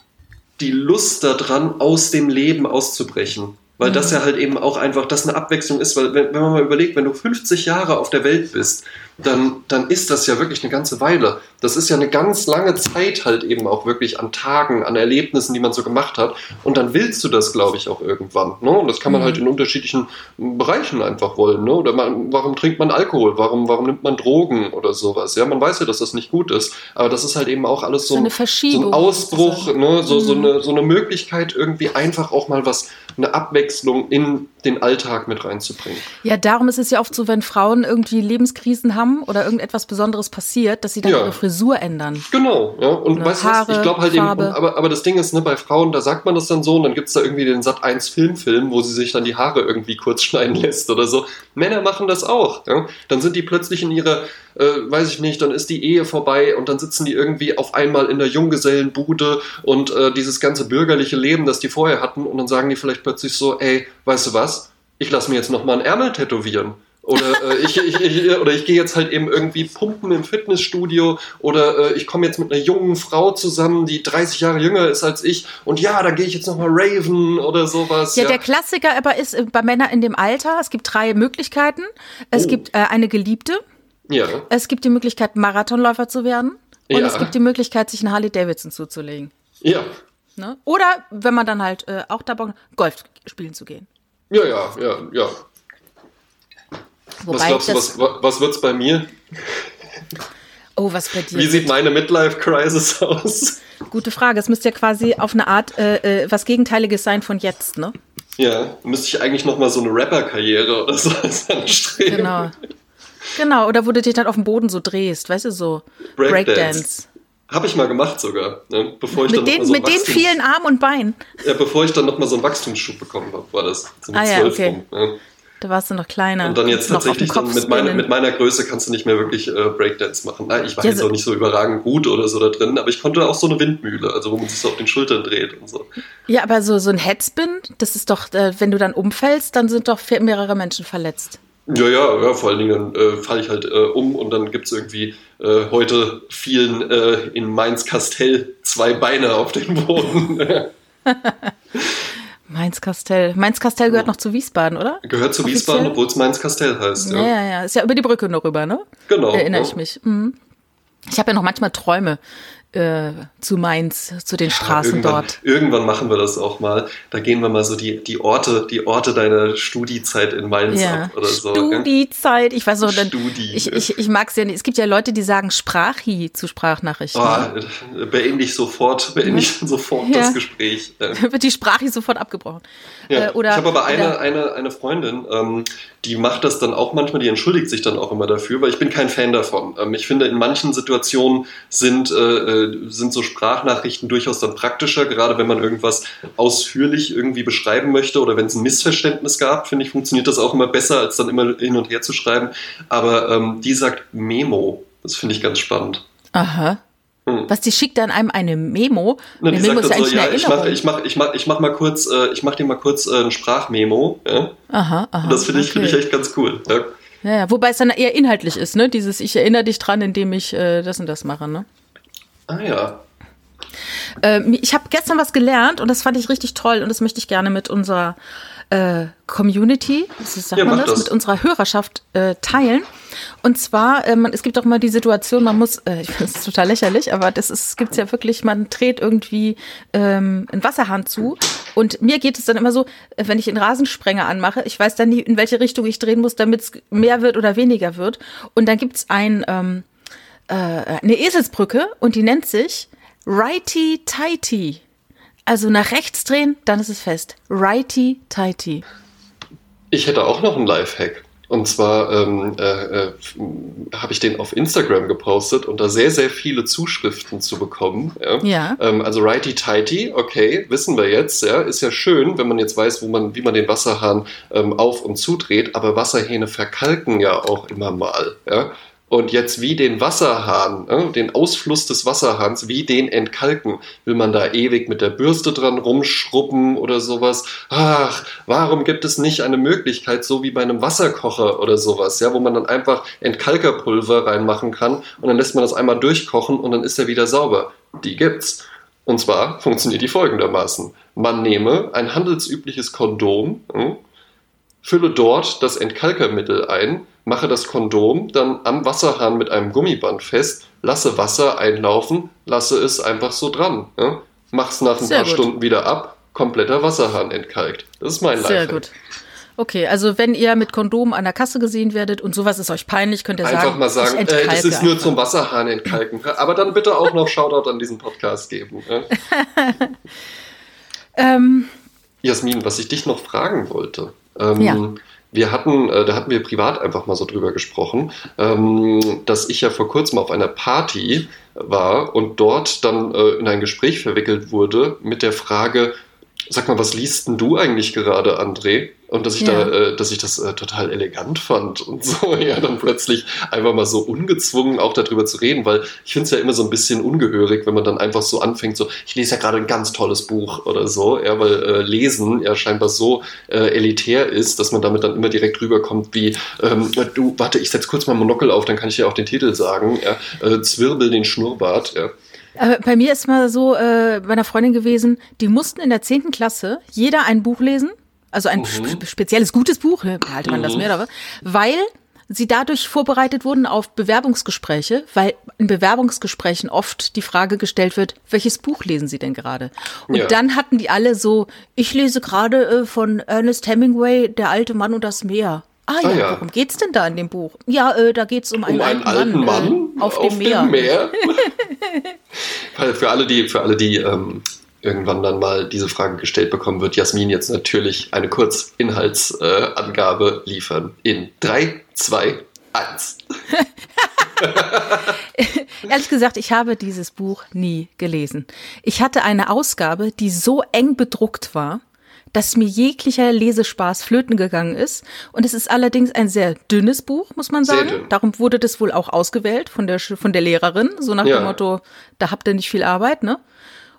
die Lust daran, aus dem Leben auszubrechen. Weil mhm. das ja halt eben auch einfach, das eine Abwechslung ist, weil wenn, wenn man mal überlegt, wenn du 50 Jahre auf der Welt bist, dann, dann ist das ja wirklich eine ganze Weile. Das ist ja eine ganz lange Zeit halt eben auch wirklich an Tagen, an Erlebnissen, die man so gemacht hat. Und dann willst du das, glaube ich, auch irgendwann. Ne? Und das kann man mhm. halt in unterschiedlichen Bereichen einfach wollen. Ne? Oder man, warum trinkt man Alkohol? Warum, warum nimmt man Drogen oder sowas? Ja, man weiß ja, dass das nicht gut ist. Aber das ist halt eben auch alles so, ein, so ein Ausbruch, ne? so, mhm. so, eine, so eine Möglichkeit, irgendwie einfach auch mal was, eine Abwechslung in den Alltag mit reinzubringen. Ja, darum ist es ja oft so, wenn Frauen irgendwie Lebenskrisen haben oder irgendetwas Besonderes passiert, dass sie dann ja. ihre Frisur ändern. Genau, ja. Und oder weißt du was, ich glaube halt eben, aber, aber das Ding ist, ne, bei Frauen, da sagt man das dann so und dann gibt es da irgendwie den Sat 1 Filmfilm, wo sie sich dann die Haare irgendwie kurz [laughs] schneiden lässt oder so. Männer machen das auch. Ja? Dann sind die plötzlich in ihrer, äh, weiß ich nicht, dann ist die Ehe vorbei und dann sitzen die irgendwie auf einmal in der Junggesellenbude und äh, dieses ganze bürgerliche Leben, das die vorher hatten und dann sagen die vielleicht plötzlich so, ey, weißt du was? Ich lasse mir jetzt noch mal einen Ärmel tätowieren. Oder äh, ich, ich, ich, oder ich gehe jetzt halt eben irgendwie pumpen im Fitnessstudio oder äh, ich komme jetzt mit einer jungen Frau zusammen, die 30 Jahre jünger ist als ich und ja, da gehe ich jetzt nochmal Raven oder sowas. Ja, ja, der Klassiker aber ist äh, bei Männern in dem Alter, es gibt drei Möglichkeiten. Es oh. gibt äh, eine Geliebte. Ja. Es gibt die Möglichkeit, Marathonläufer zu werden. Und ja. es gibt die Möglichkeit, sich einen Harley Davidson zuzulegen. Ja. Ne? Oder wenn man dann halt äh, auch dabei Golf spielen zu gehen. Ja, ja, ja, ja. Wobei was glaubst du, was, was wird's bei mir? Oh, was bei dir? Wie sieht meine Midlife-Crisis [laughs] aus? Gute Frage. Es müsste ja quasi auf eine Art äh, äh, was Gegenteiliges sein von jetzt, ne? Ja, müsste ich eigentlich noch mal so eine Rapper-Karriere oder so [laughs] anstreben. Genau. Genau, oder wo du dich dann auf dem Boden so drehst, weißt du, so Breakdance. Break Habe ich mal gemacht sogar. Ne? Bevor ich mit dann den, so mit den vielen Armen und Beinen. Ja, bevor ich dann nochmal so einen Wachstumsschub bekommen habe, war das. So ah, ja, okay. Rum, ja. Da warst du noch kleiner. Und dann jetzt tatsächlich dann mit, meiner, mit meiner Größe kannst du nicht mehr wirklich äh, Breakdance machen. Nein, ich war ja, jetzt so auch nicht so überragend gut oder so da drin, aber ich konnte auch so eine Windmühle, also wo man sich so auf den Schultern dreht und so. Ja, aber so, so ein Headspin, das ist doch, äh, wenn du dann umfällst, dann sind doch mehrere Menschen verletzt. Ja, ja, ja, vor allen Dingen dann äh, falle ich halt äh, um und dann gibt es irgendwie äh, heute vielen äh, in Mainz-Kastell zwei Beine auf dem Boden. [laughs] [laughs] Mainz-Kastell. Mainz-Kastell gehört noch zu Wiesbaden, oder? Gehört zu Offiziell? Wiesbaden, obwohl es Mainz-Kastell heißt. Ja. ja, ja, ja. Ist ja über die Brücke nur rüber, ne? Genau. Erinnere ja. ich mich. Mhm. Ich habe ja noch manchmal Träume äh, zu Mainz, zu den Straßen irgendwann, dort. Irgendwann machen wir das auch mal. Da gehen wir mal so die, die Orte, die Orte deiner Studiezeit in Mainz ja. ab oder so. Studiezeit, ich weiß noch, dann, Studi. ich, ich, ich mag es ja nicht. Es gibt ja Leute, die sagen Sprachi zu Sprachnachrichten. Oh, beende ich sofort, beende ich sofort ja. das Gespräch. [laughs] Wird die Sprachi sofort abgebrochen. Ja. Äh, oder, ich habe aber eine, eine, eine Freundin, ähm, die macht das dann auch manchmal, die entschuldigt sich dann auch immer dafür, weil ich bin kein Fan davon. Ähm, ich finde, in manchen Situationen sind, äh, äh, sind so Sprachnachrichten durchaus dann praktischer, gerade wenn man irgendwas ausführlich irgendwie beschreiben möchte oder wenn es ein Missverständnis gab, finde ich, funktioniert das auch immer besser, als dann immer hin und her zu schreiben. Aber ähm, die sagt Memo. Das finde ich ganz spannend. Aha. Hm. Was, die schickt dann einem eine Memo? Na, eine Memo ist ja eigentlich so, eine ja, Erinnerung. Ich mach, ich mach, ich mach, mal kurz, äh, ich mach dir mal kurz äh, ein Sprachmemo. Ja? Aha, aha. Und das finde ich, okay. find ich echt ganz cool. Ja, ja, wobei es dann eher inhaltlich ist, ne? Dieses Ich erinnere dich dran, indem ich äh, das und das mache, ne? Ah ja. Ähm, ich habe gestern was gelernt und das fand ich richtig toll und das möchte ich gerne mit unserer äh, Community, sagt ja, man das, das, mit unserer Hörerschaft äh, teilen. Und zwar, äh, man, es gibt auch mal die Situation, man muss, äh, [laughs] ich finde es total lächerlich, aber das ist, gibt's ja wirklich, man dreht irgendwie ähm, einen Wasserhahn zu. Und mir geht es dann immer so, äh, wenn ich einen Rasensprenger anmache, ich weiß dann nie, in welche Richtung ich drehen muss, damit es mehr wird oder weniger wird. Und dann gibt's ein, ähm, äh, eine Eselsbrücke und die nennt sich Righty Tighty. Also nach rechts drehen, dann ist es fest. Righty tighty. Ich hätte auch noch einen Lifehack. Und zwar ähm, äh, äh, habe ich den auf Instagram gepostet und da sehr, sehr viele Zuschriften zu bekommen. Ja. ja. Ähm, also righty tighty, okay, wissen wir jetzt, ja, ist ja schön, wenn man jetzt weiß, wo man, wie man den Wasserhahn ähm, auf und zudreht, aber Wasserhähne verkalken ja auch immer mal. Ja. Und jetzt wie den Wasserhahn, äh, den Ausfluss des Wasserhahns, wie den entkalken. Will man da ewig mit der Bürste dran rumschrubben oder sowas? Ach, warum gibt es nicht eine Möglichkeit, so wie bei einem Wasserkocher oder sowas, ja, wo man dann einfach Entkalkerpulver reinmachen kann und dann lässt man das einmal durchkochen und dann ist er wieder sauber. Die gibt's. Und zwar funktioniert die folgendermaßen. Man nehme ein handelsübliches Kondom, hm, fülle dort das Entkalkermittel ein, mache das Kondom dann am Wasserhahn mit einem Gummiband fest, lasse Wasser einlaufen, lasse es einfach so dran. Ja? Mach's nach ein Sehr paar gut. Stunden wieder ab, kompletter Wasserhahn entkalkt. Das ist mein Lifehack. Sehr gut. Okay, also wenn ihr mit Kondom an der Kasse gesehen werdet und sowas ist euch peinlich, könnt ihr einfach sagen, mal sagen, äh, das ist nur zum Wasserhahn entkalken. [laughs] Aber dann bitte auch noch Shoutout an diesen Podcast geben. Ja? [laughs] ähm, Jasmin, was ich dich noch fragen wollte. Ähm, ja. wir hatten, äh, da hatten wir privat einfach mal so drüber gesprochen, ähm, dass ich ja vor kurzem auf einer Party war und dort dann äh, in ein Gespräch verwickelt wurde mit der Frage, sag mal, was liest denn du eigentlich gerade, André? Und dass ich ja. da, äh, dass ich das äh, total elegant fand und [laughs] so, ja, dann plötzlich einfach mal so ungezwungen auch darüber zu reden, weil ich finde es ja immer so ein bisschen ungehörig, wenn man dann einfach so anfängt, so, ich lese ja gerade ein ganz tolles Buch oder so, ja, weil äh, Lesen ja scheinbar so äh, elitär ist, dass man damit dann immer direkt rüberkommt wie, ähm, du, warte, ich setze kurz mal Monokel auf, dann kann ich dir auch den Titel sagen, ja, äh, Zwirbel den Schnurrbart, ja. Aber bei mir ist mal so äh, bei einer Freundin gewesen, die mussten in der 10. Klasse jeder ein Buch lesen also ein mhm. spezielles gutes Buch, behalte man mhm. das mehr, oder? weil sie dadurch vorbereitet wurden auf Bewerbungsgespräche, weil in Bewerbungsgesprächen oft die Frage gestellt wird, welches Buch lesen Sie denn gerade? Und ja. dann hatten die alle so, ich lese gerade äh, von Ernest Hemingway, Der alte Mann und das Meer. Ah ja, ah, ja. worum geht's denn da in dem Buch? Ja, äh, da geht's um einen, um einen alten, alten Mann, Mann äh, auf, auf, dem Meer. Dem Meer. [laughs] für alle, die, für alle, die ähm, irgendwann dann mal diese Frage gestellt bekommen, wird Jasmin jetzt natürlich eine Kurzinhaltsangabe äh, liefern. In 3, 2, 1. Ehrlich gesagt, ich habe dieses Buch nie gelesen. Ich hatte eine Ausgabe, die so eng bedruckt war, dass mir jeglicher Lesespaß flöten gegangen ist. Und es ist allerdings ein sehr dünnes Buch, muss man sagen. Darum wurde das wohl auch ausgewählt von der, von der Lehrerin, so nach ja. dem Motto, da habt ihr nicht viel Arbeit, ne?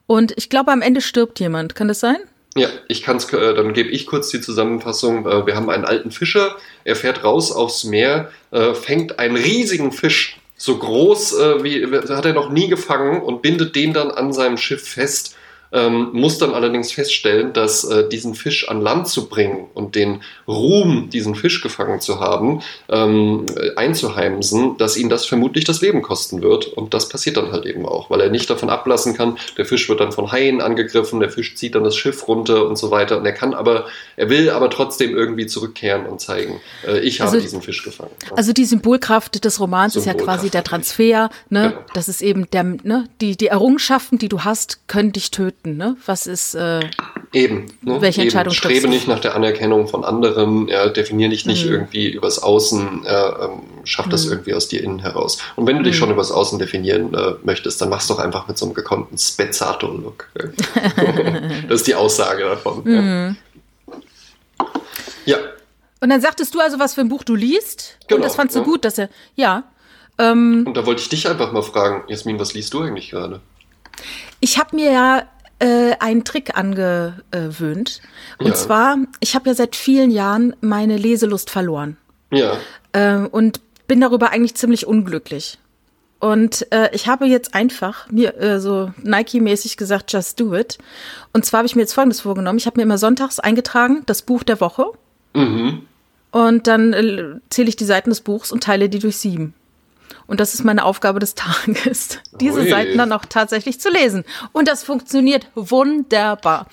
Und ich glaube, am Ende stirbt jemand. Kann das sein? Ja, ich kann's, äh, dann gebe ich kurz die Zusammenfassung. Äh, wir haben einen alten Fischer, er fährt raus aufs Meer, äh, fängt einen riesigen Fisch, so groß äh, wie hat er noch nie gefangen und bindet den dann an seinem Schiff fest ähm, muss dann allerdings feststellen, dass äh, diesen Fisch an Land zu bringen und den Ruhm, diesen Fisch gefangen zu haben, ähm, einzuheimsen, dass ihn das vermutlich das Leben kosten wird. Und das passiert dann halt eben auch, weil er nicht davon ablassen kann. Der Fisch wird dann von Haien angegriffen, der Fisch zieht dann das Schiff runter und so weiter. Und er kann aber, er will aber trotzdem irgendwie zurückkehren und zeigen, äh, ich habe also, diesen Fisch gefangen. Also die Symbolkraft des Romans Symbolkraft ist ja quasi der Transfer, ne? Genau. Das ist eben der, ne? die, die Errungenschaften, die du hast, können dich töten beachten, ne? Was ist äh, eben, ne? welche eben. Entscheidung Strebe nicht nach der Anerkennung von anderen, ja, definiere dich nicht mhm. irgendwie übers Außen, ja, ähm, schaff das mhm. irgendwie aus dir innen heraus. Und wenn du dich mhm. schon übers Außen definieren äh, möchtest, dann mach's doch einfach mit so einem gekonnten Spezzato-Look. [laughs] das ist die Aussage davon. Ja. Mhm. ja. Und dann sagtest du also, was für ein Buch du liest. Genau, und das fandst du gut, dass er, ja. Ähm, und da wollte ich dich einfach mal fragen, Jasmin, was liest du eigentlich gerade? Ich habe mir ja äh, einen Trick angewöhnt. Und ja. zwar, ich habe ja seit vielen Jahren meine Leselust verloren. Ja. Äh, und bin darüber eigentlich ziemlich unglücklich. Und äh, ich habe jetzt einfach mir äh, so Nike-mäßig gesagt, just do it. Und zwar habe ich mir jetzt Folgendes vorgenommen. Ich habe mir immer sonntags eingetragen, das Buch der Woche. Mhm. Und dann äh, zähle ich die Seiten des Buchs und teile die durch sieben. Und das ist meine Aufgabe des Tages, [laughs] diese Ui. Seiten dann auch tatsächlich zu lesen. Und das funktioniert wunderbar.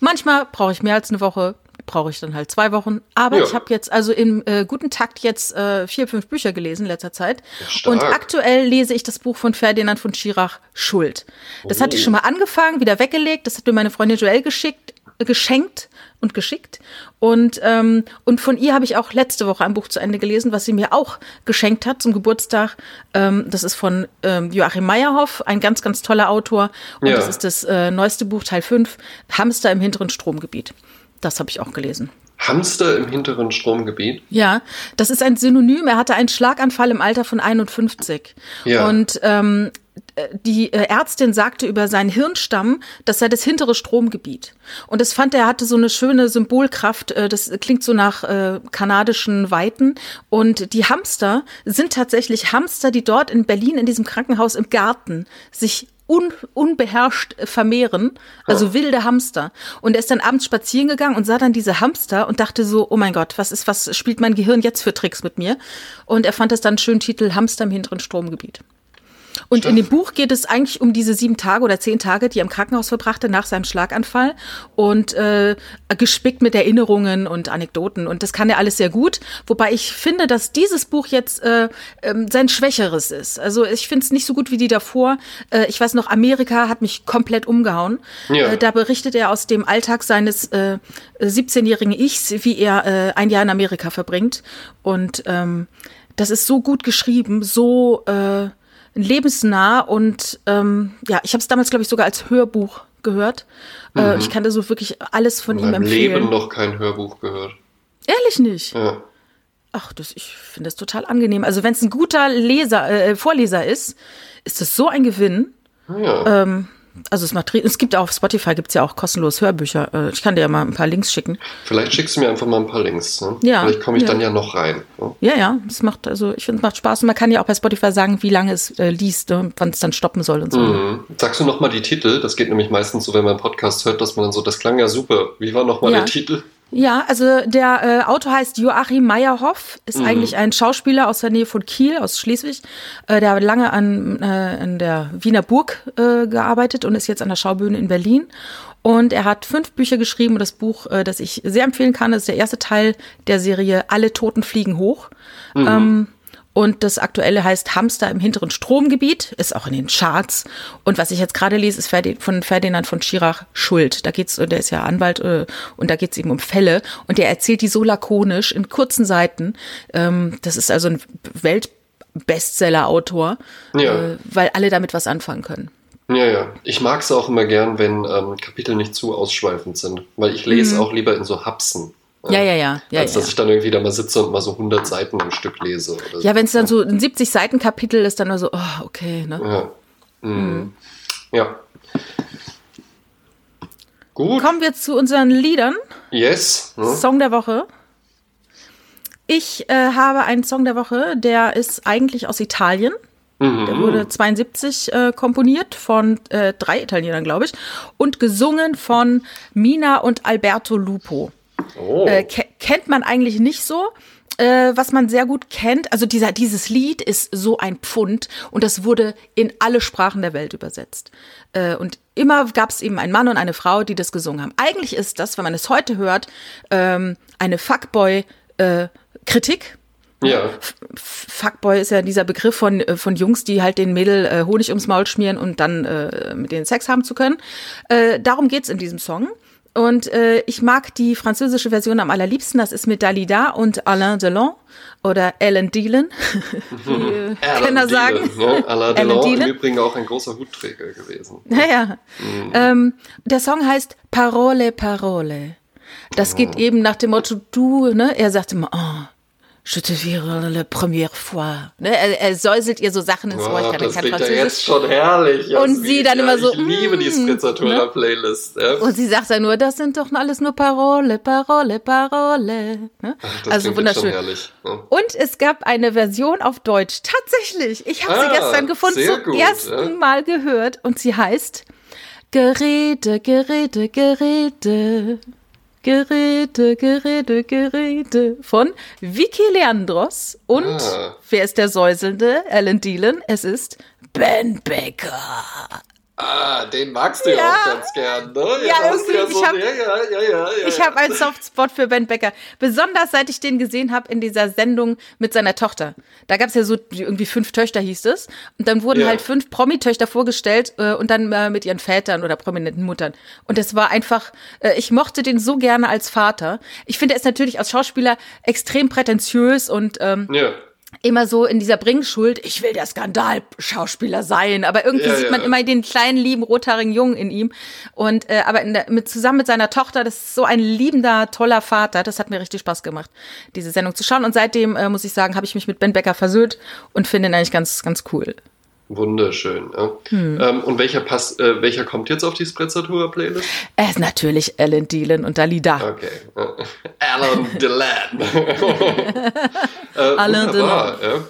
Manchmal brauche ich mehr als eine Woche, brauche ich dann halt zwei Wochen. Aber ja. ich habe jetzt also im äh, guten Takt jetzt äh, vier, fünf Bücher gelesen in letzter Zeit. Ja, und aktuell lese ich das Buch von Ferdinand von Schirach, Schuld. Das oh. hatte ich oh. schon mal angefangen, wieder weggelegt. Das hat mir meine Freundin Joelle geschickt, geschenkt und geschickt. Und, ähm, und von ihr habe ich auch letzte Woche ein Buch zu Ende gelesen, was sie mir auch geschenkt hat zum Geburtstag. Ähm, das ist von ähm, Joachim Meyerhoff, ein ganz, ganz toller Autor. Und ja. das ist das äh, neueste Buch, Teil 5, Hamster im hinteren Stromgebiet. Das habe ich auch gelesen. Hamster im hinteren Stromgebiet? Ja, das ist ein Synonym. Er hatte einen Schlaganfall im Alter von 51. Ja. Und ähm, die äh, Ärztin sagte über seinen Hirnstamm, das sei das hintere Stromgebiet. Und das fand er hatte so eine schöne Symbolkraft. Äh, das klingt so nach äh, kanadischen Weiten. Und die Hamster sind tatsächlich Hamster, die dort in Berlin in diesem Krankenhaus im Garten sich un, unbeherrscht vermehren, also oh. wilde Hamster. Und er ist dann abends spazieren gegangen und sah dann diese Hamster und dachte so, oh mein Gott, was ist, was spielt mein Gehirn jetzt für Tricks mit mir? Und er fand das dann einen schönen Titel Hamster im hinteren Stromgebiet. Und Stimmt. in dem Buch geht es eigentlich um diese sieben Tage oder zehn Tage, die er im Krankenhaus verbrachte nach seinem Schlaganfall und äh, gespickt mit Erinnerungen und Anekdoten. Und das kann er alles sehr gut. Wobei ich finde, dass dieses Buch jetzt äh, äh, sein Schwächeres ist. Also ich finde es nicht so gut wie die davor. Äh, ich weiß noch, Amerika hat mich komplett umgehauen. Ja. Äh, da berichtet er aus dem Alltag seines äh, 17-jährigen Ichs, wie er äh, ein Jahr in Amerika verbringt. Und ähm, das ist so gut geschrieben, so äh, lebensnah und ähm, ja, ich habe es damals, glaube ich, sogar als Hörbuch gehört. Äh, mhm. Äh, ich kannte so wirklich alles von In ihm empfehlen. Leben noch kein Hörbuch gehört. Ehrlich nicht? Ja. Ach, das, ich finde das total angenehm. Also wenn es ein guter Leser, äh, Vorleser ist, ist das so ein Gewinn. Ja. Ähm, also es macht, es gibt auch auf Spotify gibt es ja auch kostenlos Hörbücher. Äh, ich kann dir ja mal ein paar Links schicken. Vielleicht schickst du mir einfach mal ein paar Links. Ne? Ja. Vielleicht komme ich ja. dann ja noch rein. Ne? Ja, ja. Es macht also ich finde es macht Spaß und man kann ja auch bei Spotify sagen, wie lange es äh, liest, ne? wann es dann stoppen soll und so. Mhm. Sagst du noch mal die Titel? Das geht nämlich meistens so, wenn man einen Podcast hört, dass man dann so, das klang ja super. Wie war noch mal ja. der Titel? Ja, also der äh, Autor heißt Joachim Meyerhoff, ist mhm. eigentlich ein Schauspieler aus der Nähe von Kiel, aus Schleswig. Äh, der hat lange an, äh, an der Wiener Burg äh, gearbeitet und ist jetzt an der Schaubühne in Berlin. Und er hat fünf Bücher geschrieben und das Buch, äh, das ich sehr empfehlen kann, ist der erste Teil der Serie Alle Toten fliegen hoch. Mhm. Ähm, und das aktuelle heißt Hamster im hinteren Stromgebiet, ist auch in den Charts. Und was ich jetzt gerade lese, ist von Ferdinand von Schirach Schuld. Da geht's, der ist ja Anwalt äh, und da geht's eben um Fälle. Und der erzählt die so lakonisch in kurzen Seiten. Ähm, das ist also ein Welt Bestseller-Autor, Ja. äh, weil alle damit was anfangen können. Ja, ja. Ich mag es auch immer gern, wenn ähm, Kapitel nicht zu ausschweifend sind, weil ich lese auch lieber in so Hapsen. Mhm. Ja, ja, ja. ja, als ja, dass ich dann irgendwie da mal sitze und mal so 100 Seiten am Stück lese. Ja wenn es dann so ein 70-Seiten-Kapitel ist, dann nur so, oh, okay, ne? Ja. Mhm. ja. Gut. Kommen wir zu unseren Liedern. Yes. Hm? Song der Woche. Ich äh, habe einen Song der Woche, der ist eigentlich aus Italien. Mhm. Der wurde 72 äh, komponiert von äh, drei Italienern, glaube ich, und gesungen von Mina und Alberto Lupo. Oh. Äh, ke kennt man eigentlich nicht so. Äh, was man sehr gut kennt, also dieser, dieses Lied ist so ein Pfund und das wurde in alle Sprachen der Welt übersetzt. Äh, und immer gab es eben einen Mann und eine Frau, die das gesungen haben. Eigentlich ist das, wenn man es heute hört, ähm, eine Fuckboy-Kritik. ja. F- Fuckboy ist ja dieser Begriff von, äh, von Jungs, die halt den Mädel äh, Honig ums Maul schmieren und dann äh, mit denen Sex haben zu können. Äh, darum geht's in diesem Song. Und äh, ich mag die französische Version am allerliebsten. Das ist mit Dalida und Alain Delon oder Ellen Dealon, [laughs] wie äh, Kenner sagen. Ne? Alain Alan Delon im Dillon. Übrigen auch ein großer Hutträger gewesen. Naja. Ähm, der Song heißt Parole, Parole. Das geht eben nach dem Motto, du, ne? Er sagt immer, oh, je te verrai la première fois. Ne? Er, er säuselt ihr so Sachen ins Ohr, ich Ah, kann ja das kein klingt ja Französisch. jetzt schon herrlich. Und Jasmin. sie dann ja, immer so, Ich liebe die mm, Sprezzatura-Playlist. Ja. Und sie sagt dann nur, das sind doch alles nur Parole, Parole, Parole. Ne? Das Also wunderschön. herrlich. Ja. Und es gab eine Version auf Deutsch. Tatsächlich. Ich habe sie Ah, gestern gefunden, zum gut, ersten ja. Mal gehört. Und sie heißt Gerede, Gerede, Gerede. Gerede, Gerede, Gerede von Vicky Leandros. Und Ah. wer ist der Säuselnde? Alan Dealon. Es ist Ben Becker. Ah, den magst du ja, Ja. auch ganz gern, ne? Ja, da hast du irgendwie, ich hab- ja, ja, ja, ja, ja. Ich habe einen Softspot für Ben Becker. Besonders seit ich den gesehen habe in dieser Sendung mit seiner Tochter. Da gab es ja so irgendwie fünf Töchter, hieß es. Und dann wurden Ja. halt fünf Promi-Töchter vorgestellt äh, und dann äh, mit ihren Vätern oder prominenten Muttern. Und das war einfach, äh, ich mochte den so gerne als Vater. Ich finde, er ist natürlich als Schauspieler extrem prätentiös und ähm, ja. Immer so in dieser Bringschuld, ich will der Skandalschauspieler sein, aber irgendwie Ja, sieht man ja. immer den kleinen, lieben, rothaarigen Jungen in ihm. Und äh, aber in der, mit, zusammen mit seiner Tochter, das ist so ein liebender, toller Vater. Das hat mir richtig Spaß gemacht, diese Sendung zu schauen. Und seitdem, äh, muss ich sagen, habe ich mich mit Ben Becker versöhnt und finde ihn eigentlich ganz, ganz cool. Wunderschön. Ja. Hm. Ähm, und welcher, Pass, äh, welcher kommt jetzt auf die Sprezzatura-Playlist? Er ist natürlich Alan Dealon und Dalida. Okay. Alan [laughs] Delan. [laughs] äh, Alain wunderbar, ja.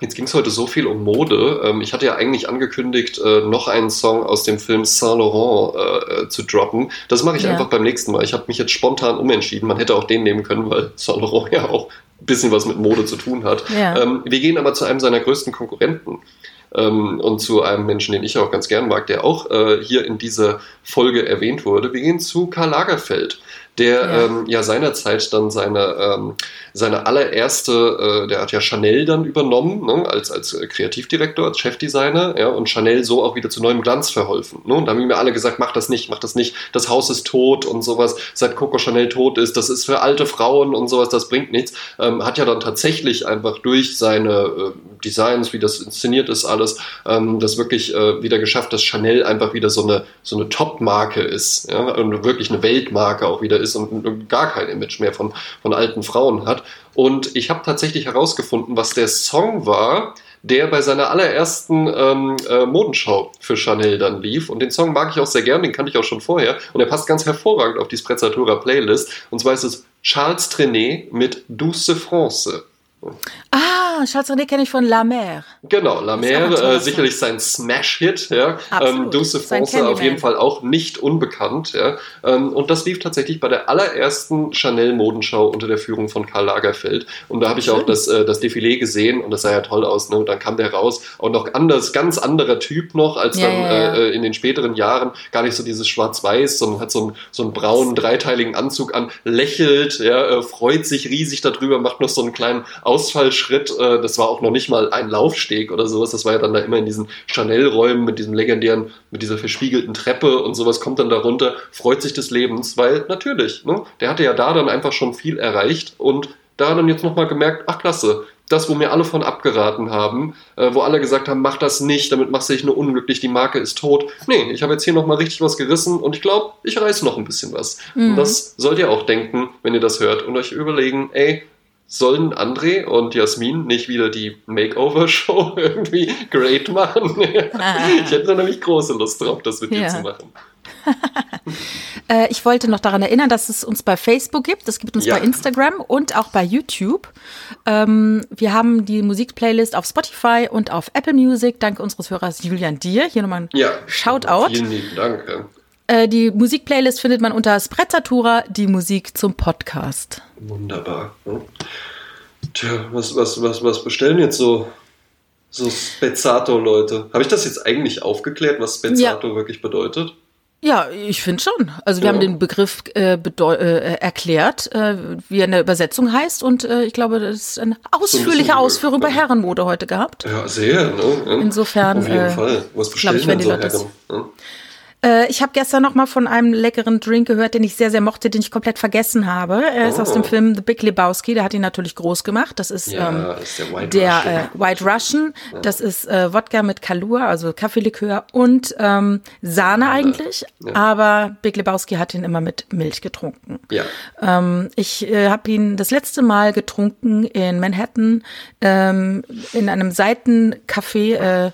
Jetzt ging es heute so viel um Mode. Ähm, ich hatte ja eigentlich angekündigt, äh, noch einen Song aus dem Film Saint Laurent äh, äh, zu droppen. Das mache ich Ja. einfach beim nächsten Mal. Ich habe mich jetzt spontan umentschieden. Man hätte auch den nehmen können, weil Saint Laurent ja auch ein bisschen was mit Mode zu tun hat. Ja. Ähm, wir gehen aber zu einem seiner größten Konkurrenten. Ähm, und zu einem Menschen, den ich auch ganz gern mag, der auch äh, hier in dieser Folge erwähnt wurde. Wir gehen zu Karl Lagerfeld, der Ja. ähm, ja seinerzeit dann seine, ähm, seine allererste, äh, der hat ja Chanel dann übernommen, ne, als, als Kreativdirektor, als Chefdesigner, ja, und Chanel so auch wieder zu neuem Glanz verholfen. Ne? Und da haben mir alle gesagt, mach das nicht, mach das nicht, das Haus ist tot und sowas, seit Coco Chanel tot ist, das ist für alte Frauen und sowas, das bringt nichts. Ähm, hat ja dann tatsächlich einfach durch seine äh, Designs, wie das inszeniert ist, alles, ähm, das wirklich äh, wieder geschafft, dass Chanel einfach wieder so eine, so eine Top-Marke ist, ja, und wirklich eine Weltmarke auch wieder ist und gar kein Image mehr von, von alten Frauen hat. Und ich habe tatsächlich herausgefunden, was der Song war, der bei seiner allerersten ähm, äh, Modenschau für Chanel dann lief. Und den Song mag ich auch sehr gern, den kannte ich auch schon vorher. Und er passt ganz hervorragend auf die Sprezzatura Playlist. Und zwar ist es Charles Trenet mit Douce France. Ah, Charles René kenne ich von La Mer. Genau, La Mer, äh, sicherlich sein Smash-Hit, ja. Absolut. Ähm, Douce France auf jeden Fall auch nicht unbekannt, ja. Ähm, und das lief tatsächlich bei der allerersten Chanel-Modenschau unter der Führung von Karl Lagerfeld. Und da habe ich auch das, äh, das Defilé gesehen und das sah ja toll aus, ne. Und dann kam der raus, auch noch anders, ganz anderer Typ noch, als Ja, dann ja, ja. Äh, in den späteren Jahren. Gar nicht so dieses Schwarz-Weiß, sondern hat so einen, so einen braunen, dreiteiligen Anzug an, lächelt, ja, äh, freut sich riesig darüber, macht noch so einen kleinen Ausfallschritt. Äh, das war auch noch nicht mal ein Laufsteg oder sowas. Das war ja dann da immer in diesen Chanel-Räumen mit diesem legendären, mit dieser verspiegelten Treppe und sowas, kommt dann da runter, freut sich des Lebens, weil natürlich, ne, der hatte ja da dann einfach schon viel erreicht und da dann jetzt nochmal gemerkt, ach klasse, das, wo mir alle von abgeraten haben, äh, wo alle gesagt haben, mach das nicht, damit machst du dich nur unglücklich, die Marke ist tot. Nee, ich habe jetzt hier nochmal richtig was gerissen und ich glaube, ich reiß noch ein bisschen was. Mhm. Und das sollt ihr auch denken, wenn ihr das hört und euch überlegen, ey, sollen André und Jasmin nicht wieder die Makeover-Show [laughs] irgendwie great machen? [laughs] ich hätte da nämlich große Lust drauf, das mit ja. dir zu machen. [laughs] Äh, ich wollte noch daran erinnern, dass es uns bei Facebook gibt, es gibt uns ja. bei Instagram und auch bei YouTube. Ähm, wir haben die Musikplaylist auf Spotify und auf Apple Music, dank unseres Hörers Julian Dir. Hier nochmal ein ja. Shoutout. Vielen lieben Dank. Äh, die Musikplaylist findet man unter Sprezzatura, die Musik zum Podcast. Wunderbar. Tja, was, was, was, was bestellen jetzt so so Spezzato-Leute. Habe ich das jetzt eigentlich aufgeklärt, was Spezzato ja. wirklich bedeutet? Ja, ich finde schon. Also wir ja. haben den Begriff äh, äh, erklärt, äh, wie er in der Übersetzung heißt und äh, ich glaube, das ist eine ausführliche so ein Ausführung über Herrenmode heute gehabt. Ja, sehr. Ne? Insofern. Auf jeden äh, Fall. Was bestellen ich, denn so Herren? Ne? Äh, ich habe gestern noch mal von einem leckeren Drink gehört, den ich sehr, sehr mochte, den ich komplett vergessen habe. Er ist oh. aus dem oh. Film The Big Lebowski, der hat ihn natürlich groß gemacht. Das ist, ja, ähm, ist der White der, Russian. Äh, White Russian. Ja. Das ist äh, Wodka mit Kalua, also Kaffeelikör und ähm, Sahne eigentlich. Ja. Aber Big Lebowski hat ihn immer mit Milch getrunken. Ja. Ähm, ich äh, habe ihn das letzte Mal getrunken in Manhattan ähm, in einem Seitencafé äh,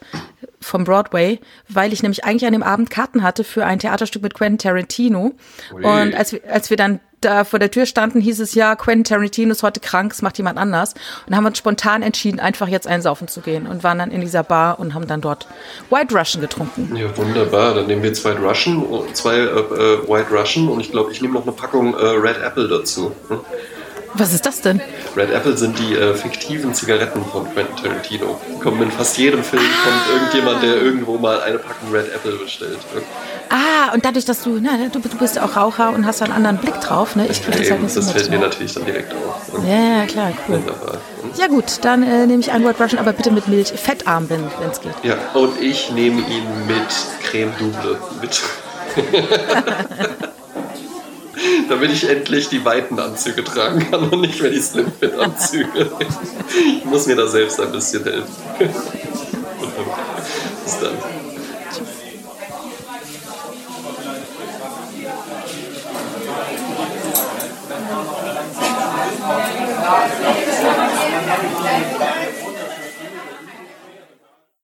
vom Broadway, weil ich nämlich eigentlich an dem Abend Karten hatte für ein Theaterstück mit Quentin Tarantino. Ui. Und als wir, als wir dann da vor der Tür standen, hieß es ja, Quentin Tarantino ist heute krank, es macht jemand anders. Und haben uns spontan entschieden, einfach jetzt einsaufen zu gehen und waren dann in dieser Bar und haben dann dort White Russian getrunken. Ja, wunderbar. Dann nehmen wir zwei Russian, zwei äh, äh, White Russian und ich glaube, ich nehme noch eine Packung äh, Red Apple dazu. Hm? Was ist das denn? Red Apple sind die äh, fiktiven Zigaretten von Quentin Tarantino. Kommen in fast jedem Film ah. kommt irgendjemand, der irgendwo mal eine Packung Red Apple bestellt. Ah, und dadurch, dass du, na, du, du bist ja auch Raucher und hast einen anderen Blick drauf, ne? Ich kriege das halt nicht so Das fällt mir natürlich dann direkt auf. Ja, ja, klar, cool. Wunderbar. Ja gut, dann äh, nehme ich einen White Russian, aber bitte mit Milch, fettarm, wenn es geht. Ja, und ich nehme ihn mit Creme Double. Mit [laughs] [laughs] damit ich endlich die weiten Anzüge tragen kann und nicht mehr die Slimfit-Anzüge. [laughs] Ich muss mir da selbst ein bisschen helfen. [laughs] Bis dann. Tschüss.